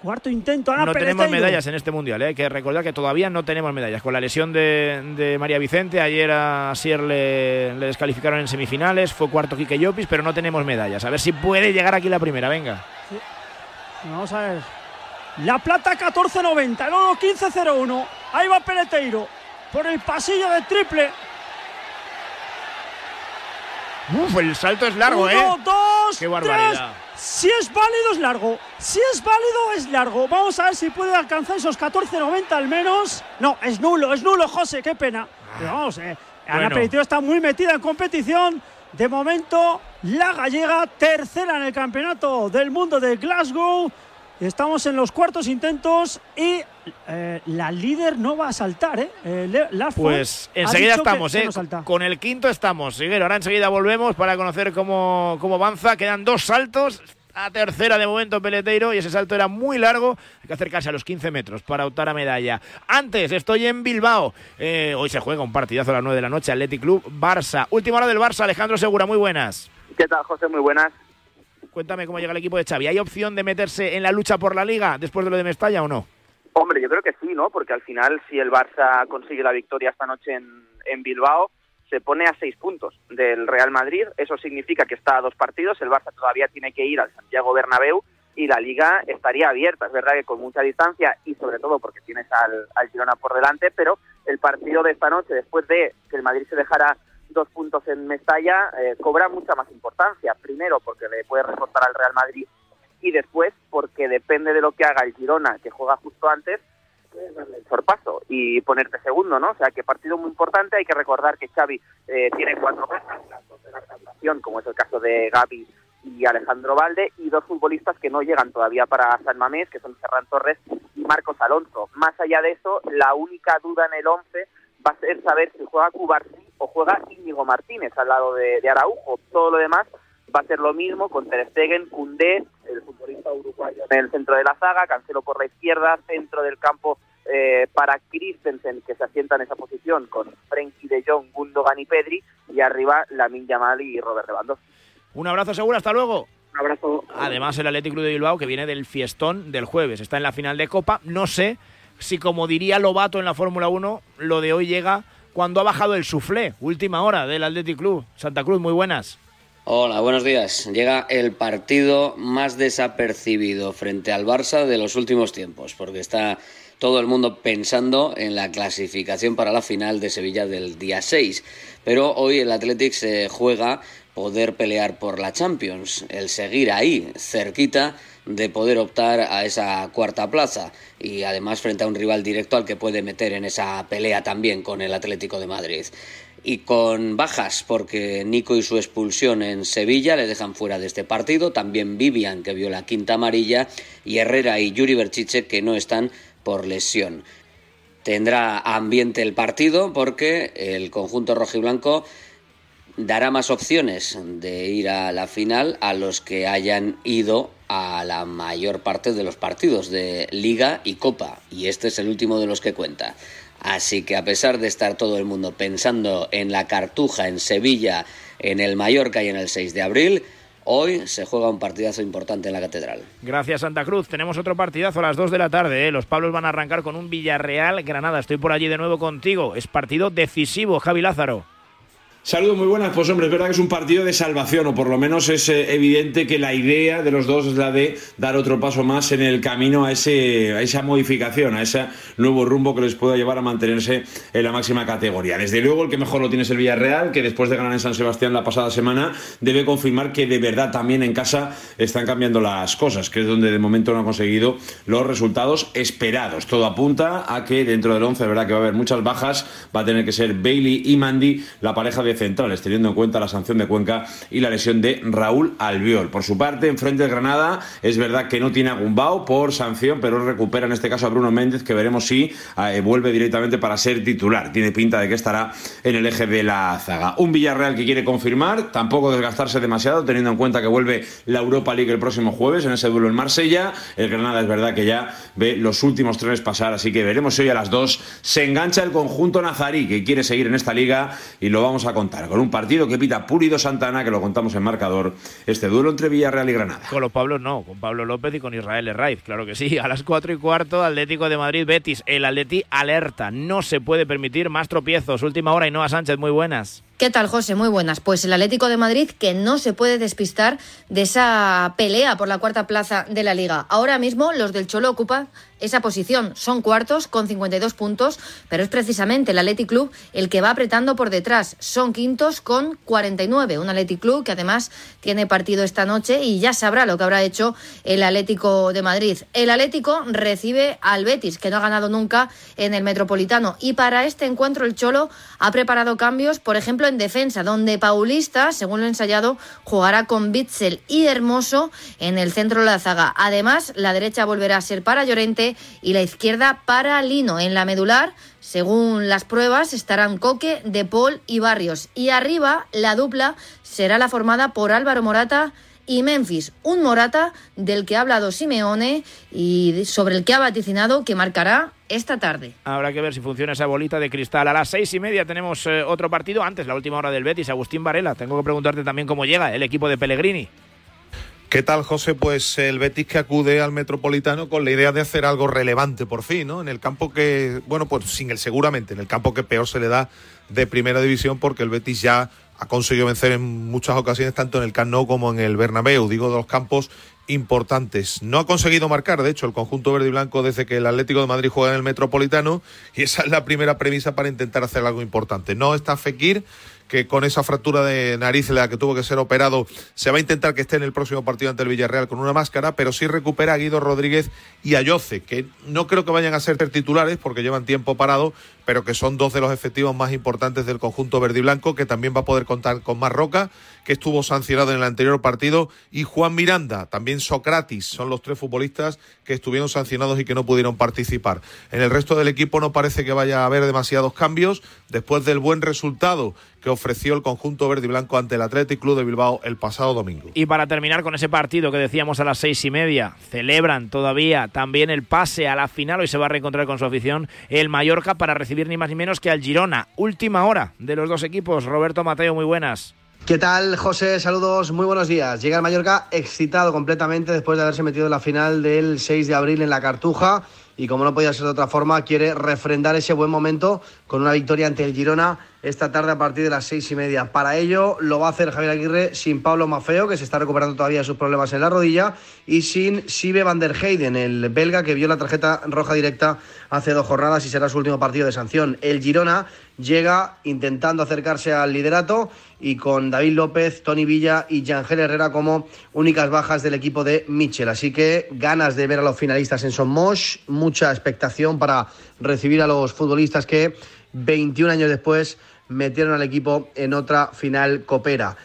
Cuarto intento, Ana No Peleteiro. tenemos medallas en este mundial, ¿eh? hay que recordar que todavía no tenemos medallas. Con la lesión de, de María Vicente, ayer a Sier le, le, descalificaron en semifinales, fue cuarto Quique Llopis, pero no tenemos medallas. A ver si puede llegar aquí la primera, venga. Sí. Vamos a ver. La Plata 14.90, el oro 15.01. Ahí va Peleteiro por el pasillo de triple. Uf, el salto es largo, Uno, ¿eh? dos, Qué barbaridad. tres. Si es válido, es largo. Si es válido, es largo. Vamos a ver si puede alcanzar esos 14.90 al menos. No, es nulo, es nulo, José, qué pena. Pero vamos, eh. Ana Bueno. Peleteiro está muy metida en competición. De momento, la gallega tercera en el campeonato del mundo de Glasgow. Estamos en los cuartos intentos y eh, la líder no va a saltar, ¿eh? eh Pues enseguida estamos, que ¿eh? no salta. Con el quinto estamos. Siguero, ahora enseguida volvemos para conocer cómo, cómo avanza. Quedan dos saltos. A tercera de momento Peleteiro y ese salto era muy largo. Hay que acercarse a los 15 metros para optar a medalla. Antes estoy en Bilbao. Eh, hoy se juega un partidazo a las 9 de la noche. Athletic Club Barça. Última hora del Barça. Alejandro Segura, muy buenas. ¿Qué tal, José? Muy buenas. Cuéntame cómo llega el equipo de Xavi. ¿Hay opción de meterse en la lucha por la Liga después de lo de Mestalla o no? Hombre, yo creo que sí, ¿no? Porque al final, si el Barça consigue la victoria esta noche en, Bilbao, se pone a seis puntos del Real Madrid. Eso significa que está a dos partidos. El Barça todavía tiene que ir al Santiago Bernabéu y la liga estaría abierta. Es verdad que con mucha distancia y sobre todo porque tienes al, al Girona por delante, pero el partido de esta noche, después de que el Madrid se dejara dos puntos en Mestalla, eh, cobra mucha más importancia. Primero porque le puede recortar al Real Madrid y después porque depende de lo que haga el Girona, que juega justo antes, darle el sorpaso y ponerte segundo, ¿no? O sea, que partido muy importante. Hay que recordar que Xavi eh, tiene cuatro clasificación, como es el caso de Gaby y Alejandro Valde, y dos futbolistas que no llegan todavía para San Mamés, que son Ferran Torres y Marcos Alonso. Más allá de eso, la única duda en el 11 va a ser saber si juega Cubarsí o juega Íñigo Martínez al lado de, de Araujo. Todo lo demás va a ser lo mismo con Ter Stegen, Koundé, el futbolista uruguayo en el centro de la zaga, Cancelo por la izquierda, centro del campo eh, para Christensen, que se asienta en esa posición, con Frenkie de Jong, Gundogan y Pedri, y arriba Lamin Yamal y Robert Lewandowski. Un abrazo seguro, hasta luego. Un abrazo. Además, el Athletic Club de Bilbao, que viene del fiestón del jueves, está en la final de Copa. No sé si, como diría Lobato en la Fórmula 1, lo de hoy llega cuando ha bajado el suflé, última hora del Athletic Club. Santa Cruz, muy buenas. Hola, buenos días. Llega el partido más desapercibido frente al Barça de los últimos tiempos, porque está todo el mundo pensando en la clasificación para la final de Sevilla del día 6. Pero hoy el Athletic se juega poder pelear por la Champions, el seguir ahí, cerquita de poder optar a esa cuarta plaza y además frente a un rival directo al que puede meter en esa pelea también con el Atlético de Madrid y con bajas porque Nico y su expulsión en Sevilla le dejan fuera de este partido, también Vivian que vio la quinta amarilla y Herrera y Yuri Berchiche que no están por lesión. Tendrá ambiente el partido porque el conjunto rojiblanco dará más opciones de ir a la final a los que hayan ido a la mayor parte de los partidos de Liga y Copa, y este es el último de los que cuenta. Así que a pesar de estar todo el mundo pensando en la Cartuja, en Sevilla, en el Mallorca y en el 6 de abril, hoy se juega un partidazo importante en la Catedral. Gracias Santa Cruz. Tenemos otro partidazo a las 2 de la tarde. ¿eh? Los Pablos van a arrancar con un Villarreal Granada. Estoy por allí de nuevo contigo. Es partido decisivo, Javi Lázaro. Saludos muy buenas. Pues hombre, es verdad que es un partido de salvación, o por lo menos es eh, evidente que la idea de los dos es la de dar otro paso más en el camino a, ese, a esa modificación, a ese nuevo rumbo que les pueda llevar a mantenerse en la máxima categoría. Desde luego, el que mejor lo tiene es el Villarreal, que después de ganar en San Sebastián la pasada semana, debe confirmar que de verdad también en casa están cambiando las cosas, que es donde de momento no han conseguido los resultados esperados. Todo apunta a que dentro del 11, de verdad que va a haber muchas bajas, va a tener que ser Bailey y Mandy, la pareja de centrales, teniendo en cuenta la sanción de Cuenca y la lesión de Raúl Albiol. Por su parte, enfrente de Granada, es verdad que no tiene a Gumbau por sanción, pero recupera en este caso a Bruno Méndez, que veremos si eh, vuelve directamente para ser titular. Tiene pinta de que estará en el eje de la zaga. Un Villarreal que quiere confirmar, tampoco desgastarse demasiado, teniendo en cuenta que vuelve la Europa League el próximo jueves en ese duelo en Marsella. El Granada es verdad que ya ve los últimos trenes pasar, así que veremos si hoy a las dos se engancha el conjunto nazarí que quiere seguir en esta liga y lo vamos a contar con un partido que pita Púlido Santana, que lo contamos en marcador, este duelo entre Villarreal y Granada. Con los Pablos no, con Pablo López y con Israel Herraiz, claro que sí. A las 4 y cuarto, Atlético de Madrid Betis. El Atleti alerta, no se puede permitir más tropiezos. Última hora, Inoa Sánchez, muy buenas. ¿Qué tal, José? Muy buenas. Pues el Atlético de Madrid que no se puede despistar de esa pelea por la cuarta plaza de la liga. Ahora mismo los del Cholo ocupan esa posición. Son cuartos con 52 puntos, pero es precisamente el Athletic Club el que va apretando por detrás. Son quintos con 49. Un Athletic Club que además tiene partido esta noche y ya sabrá lo que habrá hecho el Atlético de Madrid. El Atlético recibe al Betis, que no ha ganado nunca en el Metropolitano. Y para este encuentro el Cholo ha preparado cambios, por ejemplo, en defensa, donde Paulista, según lo ensayado, jugará con Bitzel y Hermoso en el centro de la zaga. Además, la derecha volverá a ser para Llorente y la izquierda para Lino. En la medular, según las pruebas, estarán Coque, De Paul y Barrios. Y arriba, la dupla será la formada por Álvaro Morata Memphis, un Morata del que ha hablado Simeone y sobre el que ha vaticinado que marcará esta tarde. Habrá que ver si funciona esa bolita de cristal. A las seis y media tenemos eh, otro partido. Antes, la última hora del Betis, Agustín Varela. Tengo que preguntarte también cómo llega el equipo de Pellegrini. ¿Qué tal, José? Pues el Betis que acude al Metropolitano con la idea de hacer algo relevante por fin, ¿no? En el campo que, bueno, pues sin el seguramente, en el campo que peor se le da de primera división porque el Betis ya ha conseguido vencer en muchas ocasiones tanto en el Camp Nou como en el Bernabéu, digo de los campos importantes. No ha conseguido marcar, de hecho, el conjunto verde y blanco desde que el Atlético de Madrid juega en el Metropolitano y esa es la primera premisa para intentar hacer algo importante. No está Fekir que con esa fractura de nariz la que tuvo que ser operado se va a intentar que esté en el próximo partido ante el Villarreal con una máscara, pero sí recupera a Guido Rodríguez y a Yoce, que no creo que vayan a ser titulares porque llevan tiempo parado, pero que son dos de los efectivos más importantes del conjunto verde y blanco, que también va a poder contar con Marroca, que estuvo sancionado en el anterior partido, y Juan Miranda, también Socratis, son los tres futbolistas que estuvieron sancionados y que no pudieron participar. En el resto del equipo no parece que vaya a haber demasiados cambios, después del buen resultado que ofreció el conjunto verde y blanco ante el Athletic Club de Bilbao el pasado domingo. Y para terminar con ese partido que decíamos a las seis y media, celebran todavía también el pase a la final, hoy se va a reencontrar con su afición el Mallorca para recibir ni más ni menos que al Girona. Última hora de los dos equipos. Roberto Mateo, muy buenas. ¿Qué tal, José? Saludos, muy buenos días. Llega el Mallorca excitado completamente después de haberse metido en la final del 6 de abril en la Cartuja y como no podía ser de otra forma, quiere refrendar ese buen momento con una victoria ante el Girona esta tarde a partir de las seis y media. Para ello lo va a hacer Javier Aguirre sin Pablo Mafeo, que se está recuperando todavía de sus problemas en la rodilla, y sin Sibe van der Heyden, el belga que vio la tarjeta roja directa hace dos jornadas y será su último partido de sanción. El Girona llega intentando acercarse al liderato y con David López, Tony Villa y Yangel Herrera como únicas bajas del equipo de Mitchell. Así que ganas de ver a los finalistas en Somos, mucha expectación para recibir a los futbolistas que 21 años después metieron al equipo en otra final copera.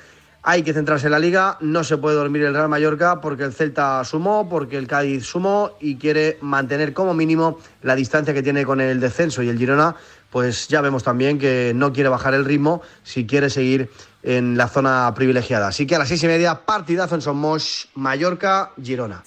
Hay que centrarse en la liga, no se puede dormir el Real Mallorca porque el Celta sumó, porque el Cádiz sumó y quiere mantener como mínimo la distancia que tiene con el descenso y el Girona pues ya vemos también que no quiere bajar el ritmo si quiere seguir en la zona privilegiada. Así que a las seis y media, partidazo en Somos, Mallorca, Girona.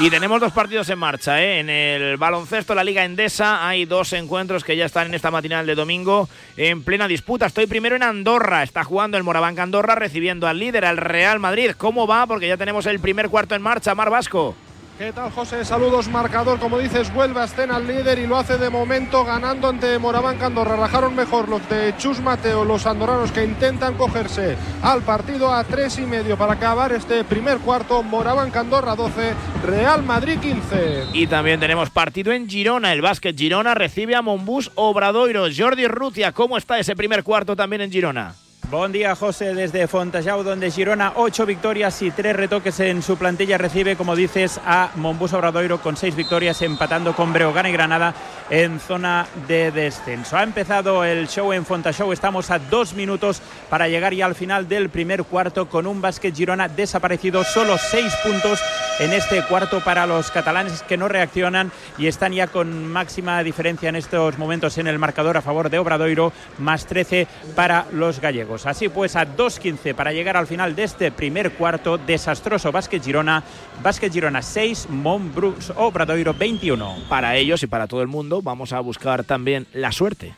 Y tenemos dos partidos en marcha. ¿eh? En el baloncesto, la Liga Endesa, hay dos encuentros que ya están en esta matinal de domingo en plena disputa. Estoy primero en Andorra. Está jugando el Moraván Andorra, recibiendo al líder, al Real Madrid. ¿Cómo va? Porque ya tenemos el primer cuarto en marcha. Mar Vasco. ¿Qué tal, José? Saludos, marcador. Como dices, vuelve a escena al líder y lo hace de momento ganando ante Moraván Andorra. Rajaron mejor los de Chus Mateo, los andorranos que intentan cogerse al partido a tres y medio para acabar este primer cuarto. Moraván Andorra 12, Real Madrid 15. Y también tenemos partido en Girona. El básquet Girona recibe a Monbús Obradoiro. Jordi Rutia, ¿cómo está ese primer cuarto también en Girona? Buen día, José, desde Fontajau, donde Girona, ocho victorias y tres retoques en su plantilla. Recibe, como dices, a Monbus Obradoiro con seis victorias, empatando con Breogán y Granada en zona de descenso. Ha empezado el show en Fontajau. Estamos a dos minutos para llegar ya al final del primer cuarto con un básquet Girona desaparecido. Solo seis puntos en este cuarto para los catalanes que no reaccionan y están ya con máxima diferencia en estos momentos en el marcador a favor de Obradoiro, más 13 para los gallegos. Así pues, a 2.15 para llegar al final de este primer cuarto. Desastroso Básquet Girona. Básquet Girona 6, Monbrux Obradoiro 21. Para ellos y para todo el mundo, vamos a buscar también la suerte.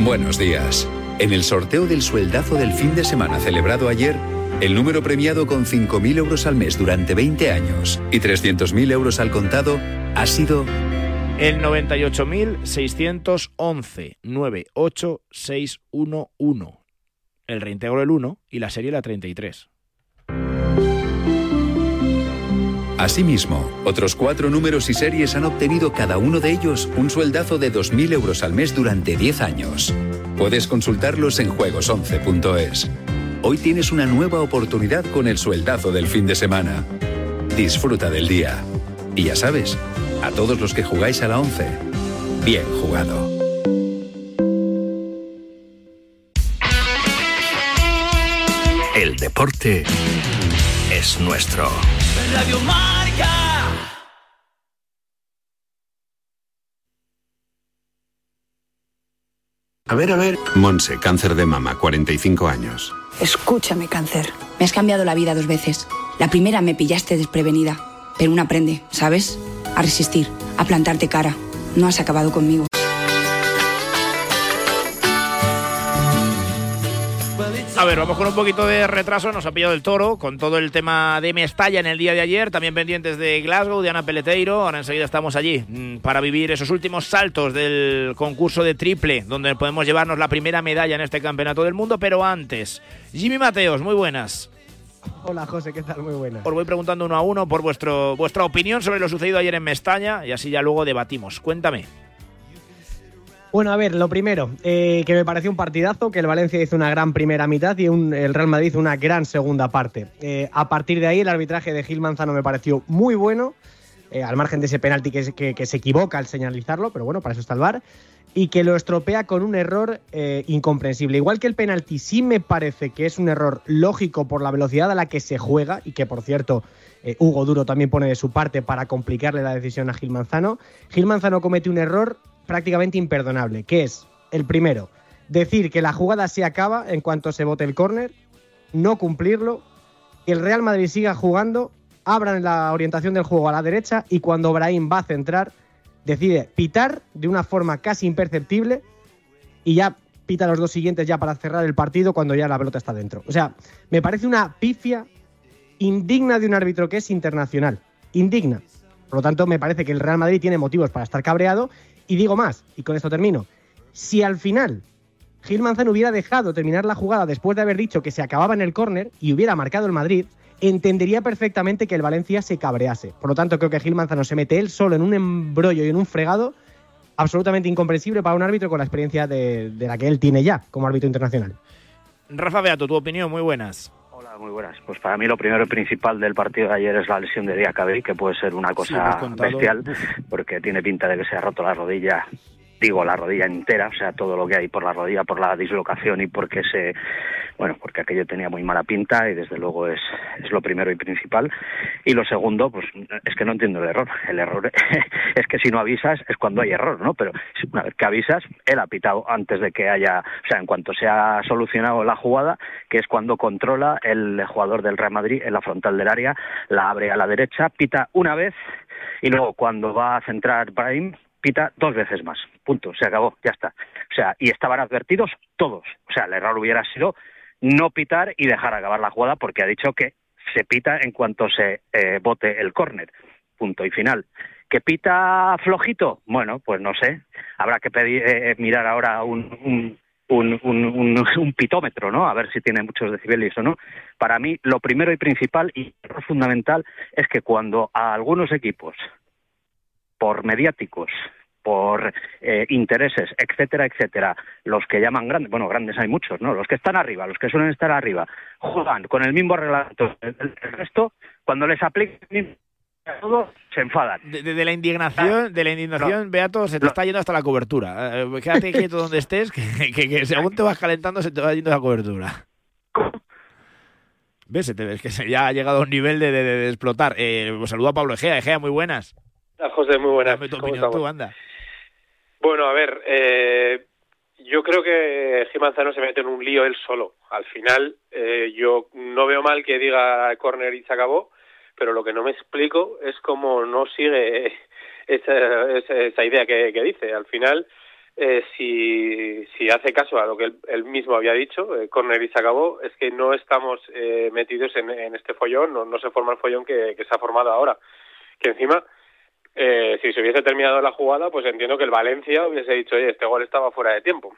Buenos días. En el sorteo del sueldazo del fin de semana celebrado ayer, el número premiado con 5.000 euros al mes durante 20 años y 300.000 euros al contado ha sido el 98.611 98611. El reintegro el 1 y la serie la 33. Asimismo, otros cuatro números y series han obtenido cada uno de ellos un sueldazo de 2.000 euros al mes durante 10 años. Puedes consultarlos en juegos11.es. Hoy tienes una nueva oportunidad con el sueldazo del fin de semana. Disfruta del día. Y ya sabes, a todos los que jugáis a la 11, bien jugado. El deporte es nuestro. Radio Marca. A ver, a ver. Monse, cáncer de mama, 45 años. Escúchame, cáncer. Me has cambiado la vida dos veces. La primera me pillaste desprevenida, pero una aprende, ¿sabes? A resistir, a plantarte cara. No has acabado conmigo. A ver, vamos con un poquito de retraso. Nos ha pillado el toro con todo el tema de Mestalla en el día de ayer. También pendientes de Glasgow, de Ana Peleteiro. Ahora enseguida estamos allí mm, para vivir esos últimos saltos del concurso de triple, donde podemos llevarnos la primera medalla en este campeonato del mundo. Pero antes, Jimmy Mateos, muy buenas. Hola José, ¿qué tal? Muy buenas. Os voy preguntando uno a uno por vuestro, vuestra opinión sobre lo sucedido ayer en Mestalla y así ya luego debatimos. Cuéntame. Bueno, a ver, lo primero, eh, que me pareció un partidazo, que el Valencia hizo una gran primera mitad y un- el Real Madrid una gran segunda parte. Eh, a partir de ahí, el arbitraje de Gil Manzano me pareció muy bueno, eh, al margen de ese penalti que, se- que- que se equivoca al señalizarlo, pero bueno, para eso está el VAR, y que lo estropea con un error eh, incomprensible. Igual que el penalti sí me parece que es un error lógico por la velocidad a la que se juega, y que por cierto eh, Hugo Duro también pone de su parte para complicarle la decisión a Gil Manzano, Gil Manzano comete un error prácticamente imperdonable, que es el primero, decir que la jugada se acaba en cuanto se vote el córner, no cumplirlo, que el Real Madrid siga jugando, abran la orientación del juego a la derecha y cuando Brahim va a centrar, decide pitar de una forma casi imperceptible y ya pita los dos siguientes ya para cerrar el partido cuando ya la pelota está dentro. O sea, me parece una pifia indigna de un árbitro que es internacional. Indigna. Por lo tanto, me parece que el Real Madrid tiene motivos para estar cabreado. Y digo más, y con esto termino. Si al final Gil Manzano hubiera dejado terminar la jugada después de haber dicho que se acababa en el córner y hubiera marcado el Madrid, entendería perfectamente que el Valencia se cabrease. Por lo tanto, creo que Gil Manzano se mete él solo en un embrollo y en un fregado absolutamente incomprensible para un árbitro con la experiencia de, de la que él tiene ya como árbitro internacional. Rafa Beato, tu opinión, muy buenas. Hola, muy buenas. Pues para mí lo primero y principal del partido de ayer es la lesión de Diacabí, que puede ser una Sí, cosa contado. bestial, porque tiene pinta de que se ha roto la rodilla, digo la rodilla entera, o sea, todo lo que hay por la rodilla, por la dislocación y porque se, bueno, porque aquello tenía muy mala pinta y desde luego es, es lo primero y principal. Y lo segundo, pues es que no entiendo el error. El error es que si no avisas es cuando hay error, ¿no? Pero una vez que avisas, él ha pitado antes de que haya, o sea, en cuanto se ha solucionado la jugada, que es cuando controla el jugador del Real Madrid en la frontal del área, la abre a la derecha, pita una vez y luego cuando va a centrar Brahim, pita dos veces más. Punto, se acabó, ya está. O sea, y estaban advertidos todos. O sea, el error hubiera sido no pitar y dejar acabar la jugada porque ha dicho que se pita en cuanto se eh, vote el córner. Punto y final. ¿Que pita flojito? Bueno, pues no sé. Habrá que pedir, eh, mirar ahora un, un, un, un, un- pitómetro, ¿no? A ver si tiene muchos decibeles o no. Para mí, lo primero y principal y fundamental es que cuando a algunos equipos, por mediáticos, por eh, intereses, etcétera, etcétera, los que llaman grandes, bueno, grandes hay muchos, ¿no? Los que están arriba, los que suelen estar arriba, juegan con el mismo reglamento el, el resto, cuando les mismo todo, se enfadan. De, de- de la indignación, de la indignación, Beato, se te está yendo hasta la cobertura. Eh, quédate quieto donde estés, que, que- que según te vas calentando se te va yendo la cobertura. ¿Ves? Se te- Es que se- ya ha llegado a un nivel de, explotar. Eh, saludo a Pablo Egea. Egea, muy buenas. Hola, José, muy buenas. Dame tu ¿Cómo opinión estamos? tú, anda. Bueno, a ver, eh, yo creo que Gil Manzano se mete en un lío él solo. Al final, eh, yo no veo mal que diga corner y se acabó, pero lo que no me explico es cómo no sigue esa, esa, esa idea que, que dice. Al final, eh, si, si hace caso a lo que él, él mismo había dicho, eh, corner y se acabó, es que no estamos eh, metidos en, en este follón, no, no se forma el follón que, que se ha formado ahora. Que encima, eh, si se hubiese terminado la jugada, pues entiendo que el Valencia hubiese dicho, oye, este gol estaba fuera de tiempo.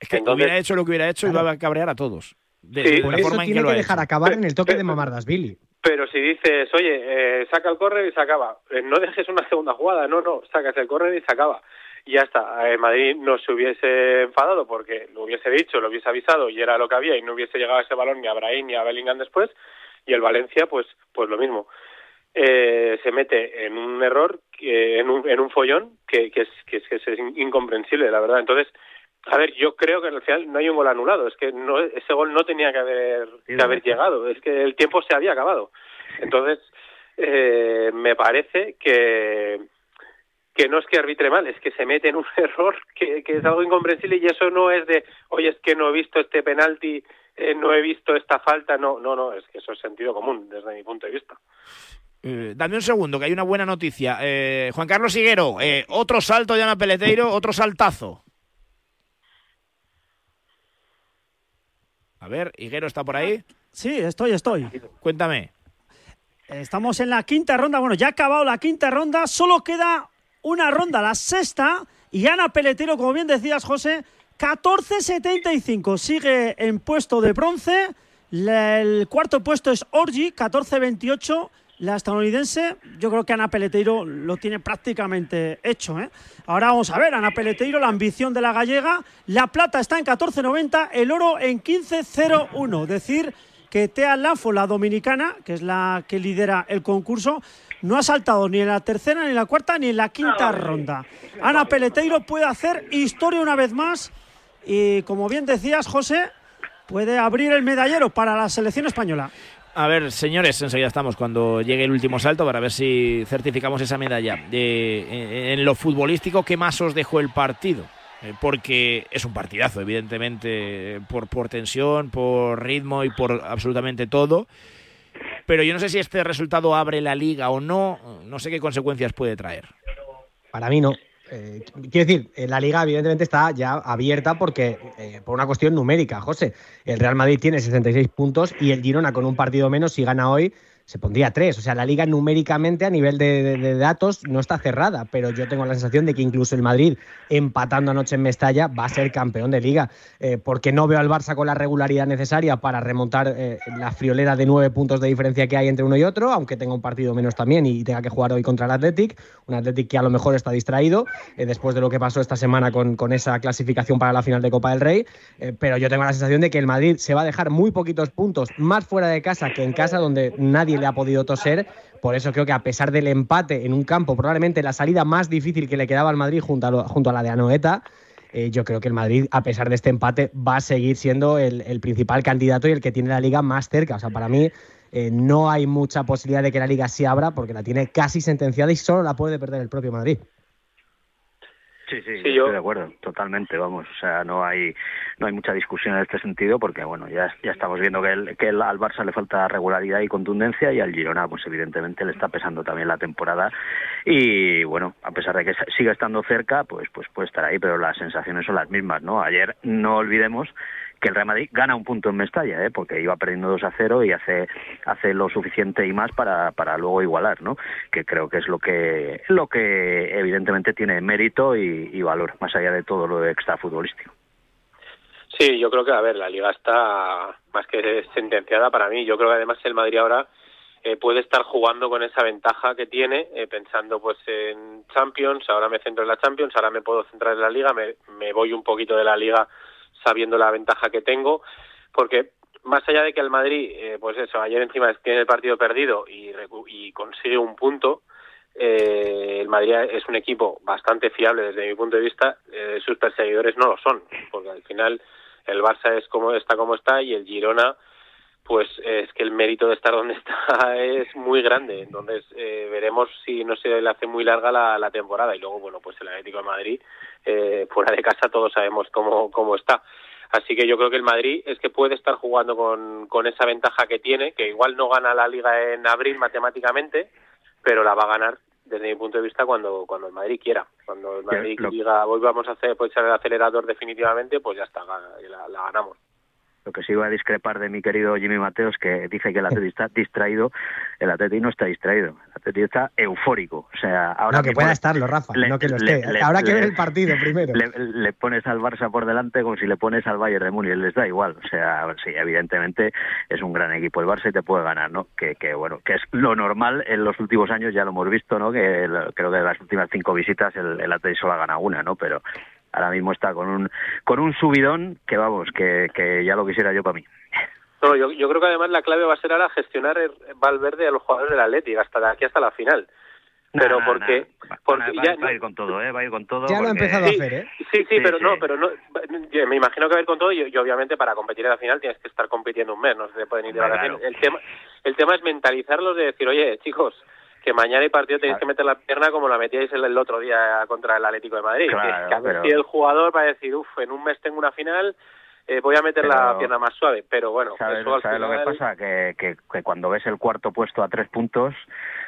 Es que hubiera hecho lo que hubiera hecho y va a cabrear a todos. De, Sí, de por la Eso forma en tiene que que, lo ha dejar acabar en el toque de Mamardasvili. Pero si dices, oye, eh, saca el córner y se acaba, eh, no dejes una segunda jugada, no, no, sacas el córner y se acaba. Y ya está, Eh, Madrid no se hubiese enfadado porque lo hubiese dicho, lo hubiese avisado y era lo que había y no hubiese llegado ese balón ni a Brahim ni a Bellingham después. Y el Valencia, pues, pues lo mismo. Eh, se mete en un error, que- en, un, en un follón que, que, es, que, es, que es incomprensible, la verdad. Entonces, a ver, yo creo que al final no hay un gol anulado. Es que no, ese gol no tenía que haber, que haber llegado. Es que el tiempo se había acabado. Entonces, eh, me parece que, que no es que arbitre mal, es que se mete en un error que, que es algo incomprensible y eso no es de, oye, es que no he visto este penalti, eh, no he visto esta falta. No, no, no, es que eso es sentido común desde mi punto de vista. Eh, dame un segundo, que hay una buena noticia. Eh, Juan Carlos Higuero, eh, otro salto de Ana Peleteiro, otro saltazo. A ver, Higuero está por ahí. Sí, estoy, estoy. Cuéntame. Estamos en la quinta ronda. Bueno, ya ha acabado la quinta ronda. Solo queda una ronda, la sexta. Y Ana Peletero, como bien decías, José, 14.75. Sigue en puesto de bronce. El cuarto puesto es Orgi, 14.28. La estadounidense, yo creo que Ana Peleteiro lo tiene prácticamente hecho. ¿eh? Ahora vamos a ver, Ana Peleteiro, la ambición de la gallega. La plata está en 14.90, el oro en 15.01. Decir que Tea Lafo, la dominicana, que es la que lidera el concurso, no ha saltado ni en la tercera, ni en la cuarta, ni en la quinta ronda. Ana Peleteiro puede hacer historia una vez más y, como bien decías, José, puede abrir el medallero para la selección española. A ver, señores, enseguida estamos cuando llegue el último salto para ver si certificamos esa medalla. Eh, en lo futbolístico, ¿qué más os dejó el partido? Eh, porque es un partidazo, evidentemente, por, por tensión, por ritmo y por absolutamente todo. Pero yo no sé si este resultado abre la liga o no. No sé qué consecuencias puede traer. Para mí no. Eh, quiero decir, eh, la liga evidentemente está ya abierta porque eh, por una cuestión numérica, José. El Real Madrid tiene 66 puntos y el Girona con un partido menos, si gana hoy, se pondría tres. O sea, la liga numéricamente a nivel de, datos no está cerrada, pero yo tengo la sensación de que incluso el Madrid, empatando anoche en Mestalla, va a ser campeón de liga, eh, porque no veo al Barça con la regularidad necesaria para remontar eh, la friolera de nueve puntos de diferencia que hay entre uno y otro, aunque tenga un partido menos también y tenga que jugar hoy contra el Athletic, un Athletic que a lo mejor está distraído eh, después de lo que pasó esta semana con, con esa clasificación para la final de Copa del Rey, eh, pero yo tengo la sensación de que el Madrid se va a dejar muy poquitos puntos más fuera de casa que en casa, donde nadie le ha podido toser. Por eso creo que a pesar del empate en un campo, probablemente la salida más difícil que le quedaba al Madrid junto a, lo- junto a la de Anoeta, eh, yo creo que el Madrid, a pesar de este empate, va a seguir siendo el, el principal candidato y el que tiene la liga más cerca. O sea, para mí eh, no hay mucha posibilidad de que la liga se abra porque la tiene casi sentenciada y solo la puede perder el propio Madrid. Sí, sí, Sí, yo yo- estoy de acuerdo, totalmente, vamos, o sea, no hay no hay mucha discusión en este sentido porque bueno, ya ya estamos viendo que, el, que el- al Barça le falta regularidad y contundencia y al Girona pues evidentemente le está pesando también la temporada y bueno, a pesar de que siga estando cerca, pues pues puede estar ahí, pero las sensaciones son las mismas, ¿no? Ayer no olvidemos que el Real Madrid gana un punto en Mestalla, ¿eh? porque iba perdiendo 2 a 0 y hace hace lo suficiente y más para, para luego igualar, ¿no? Que creo que es lo que lo que evidentemente tiene mérito y, y valor, más allá de todo lo extra futbolístico. Sí, yo creo que, a ver, la liga está más que sentenciada para mí. Yo creo que además el Madrid ahora eh, puede estar jugando con esa ventaja que tiene, eh, pensando pues en Champions, ahora me centro en la Champions, ahora me puedo centrar en la liga, me, me voy un poquito de la liga sabiendo la ventaja que tengo, porque más allá de que el Madrid, eh, pues eso, ayer encima tiene el partido perdido y, y consigue un punto, eh, el Madrid es un equipo bastante fiable desde mi punto de vista, eh, sus perseguidores no lo son, porque al final el Barça es como está como está y el Girona pues es que el mérito de estar donde está es muy grande. Entonces eh, veremos si no se le hace muy larga la, la temporada. Y luego bueno pues el Atlético de Madrid eh, fuera de casa todos sabemos cómo, cómo está. Así que yo creo que el Madrid es que puede estar jugando con, con esa ventaja que tiene que igual no gana la liga en abril matemáticamente pero la va a ganar desde mi punto de vista cuando cuando el Madrid quiera. Cuando el Madrid diga hoy vamos a hacer pues echar el acelerador definitivamente pues ya está la, la ganamos Lo que sí voy a discrepar de mi querido Jimmy Mateos, que dice que el Atleti está distraído, el Atleti no está distraído, el Atleti está eufórico. O sea, ahora no, que pueda estarlo, Rafa, le- no que lo esté. le- Habrá que ver el partido primero. Le, pones al Barça por delante como si le pones al Bayern de Múnich, les da igual. O sea, sí, evidentemente es un gran equipo el Barça y te puede ganar, ¿no? Que, que bueno, que es lo normal en los últimos años, ya lo hemos visto, ¿no? Que creo que en las últimas cinco visitas el, el Atleti solo ha ganado una, ¿no? Pero ahora mismo está con un con un subidón que vamos, que, que ya lo quisiera yo para mí. No, yo, yo creo que además la clave va a ser ahora gestionar el Valverde a los jugadores del Atlético hasta de aquí hasta la final. Pero Nah, porque, nah, porque va, ya, va a ir con todo, ¿eh? Va a ir con todo. Ya lo ha empezado a hacer, ¿eh? Sí, sí, Sí, pero sí. no, pero no. Me imagino que va a ir con todo y, y obviamente para competir en la final tienes que estar compitiendo un mes, no se pueden ir de vacaciones. claro. El tema, el tema es mentalizarlos de decir, oye, chicos, que mañana hay partido tenéis que meter la pierna como la metíais el, el otro día contra el Atlético de Madrid. Claro, que, que pero- el jugador va a decir, uff, en un mes tengo una final, eh, voy a meter la pierna más suave. Pero bueno, ¿Sabes, eso al sabes lo que pasa? Que, que, que cuando ves el cuarto puesto a tres puntos,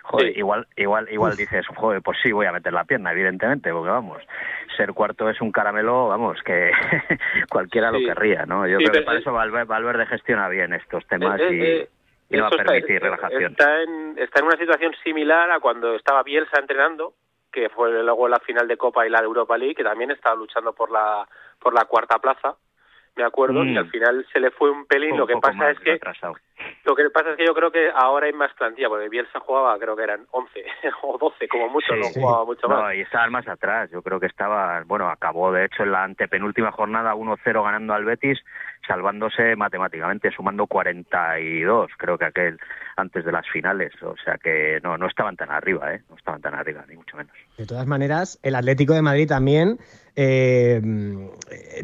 joder, Sí. igual igual igual dices, joder, pues sí, voy a meter la pierna, evidentemente, porque vamos, ser cuarto es un caramelo, vamos, que cualquiera lo querría, ¿no? Yo Sí, creo que para es- eso Valverde, Valverde gestiona bien estos temas Eh, y, eh, y no va a eso está- permitir relajación. Está en, está en una situación similar a cuando estaba Bielsa entrenando, que fue luego la final de Copa y la de Europa League, que también estaba luchando por la por la cuarta plaza, me acuerdo, Mm. y al final se le fue un pelín. Un lo que pasa es que lo que pasa es que yo creo que ahora hay más plantilla, porque Bielsa jugaba, creo que eran 11 o 12 como mucho, no Sí. jugaba mucho más. No, y estaban más atrás. Yo creo que estaba, bueno, acabó de hecho en la antepenúltima jornada 1-0 ganando al Betis, salvándose matemáticamente, sumando 42, creo que aquel antes de las finales. O sea que no, no estaban tan arriba, ¿eh? No estaban tan arriba, ni mucho menos. De todas maneras, el Atlético de Madrid también, eh,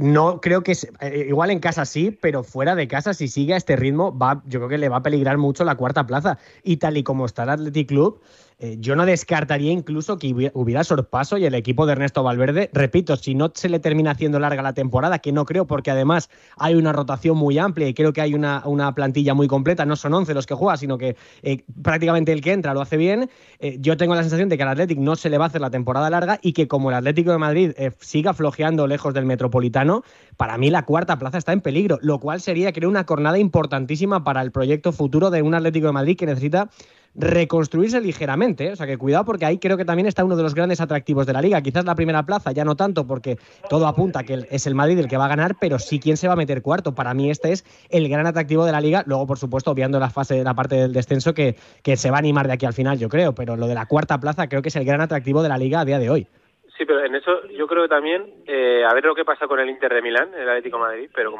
no creo que, eh, igual en casa sí, pero fuera de casa, si sigue a este ritmo, va, yo creo que le va a peligrar mucho la cuarta plaza. Y tal y como está el Athletic Club, eh, yo no descartaría incluso que hubiera, sorpaso y el equipo de Ernesto Valverde, repito, si no se le termina haciendo larga la temporada, que no creo porque además hay una rotación muy amplia y creo que hay una, una plantilla muy completa, no son 11 los que juegan, sino que eh, prácticamente el que entra lo hace bien, eh, yo tengo la sensación de que al Athletic no se le va a hacer la temporada larga y que como el Atlético de Madrid siga flojeando lejos del Metropolitano, para mí la cuarta plaza está en peligro, lo cual sería creo una jornada importantísima para el proyecto futuro de un Atlético de Madrid que necesita reconstruirse ligeramente. ¿eh? O sea que cuidado porque ahí creo que también está uno de los grandes atractivos de la liga. Quizás la primera plaza, ya no tanto porque todo apunta que es el Madrid el que va a ganar, pero sí quién se va a meter cuarto. Para mí este es el gran atractivo de la liga. Luego, por supuesto, obviando la fase, la parte del descenso que, que se va a animar de aquí al final, yo creo. Pero lo de la cuarta plaza creo que es el gran atractivo de la liga a día de hoy. Sí, pero en eso yo creo que también, eh, a ver lo que pasa con el Inter de Milán, el Atlético de Madrid, pero como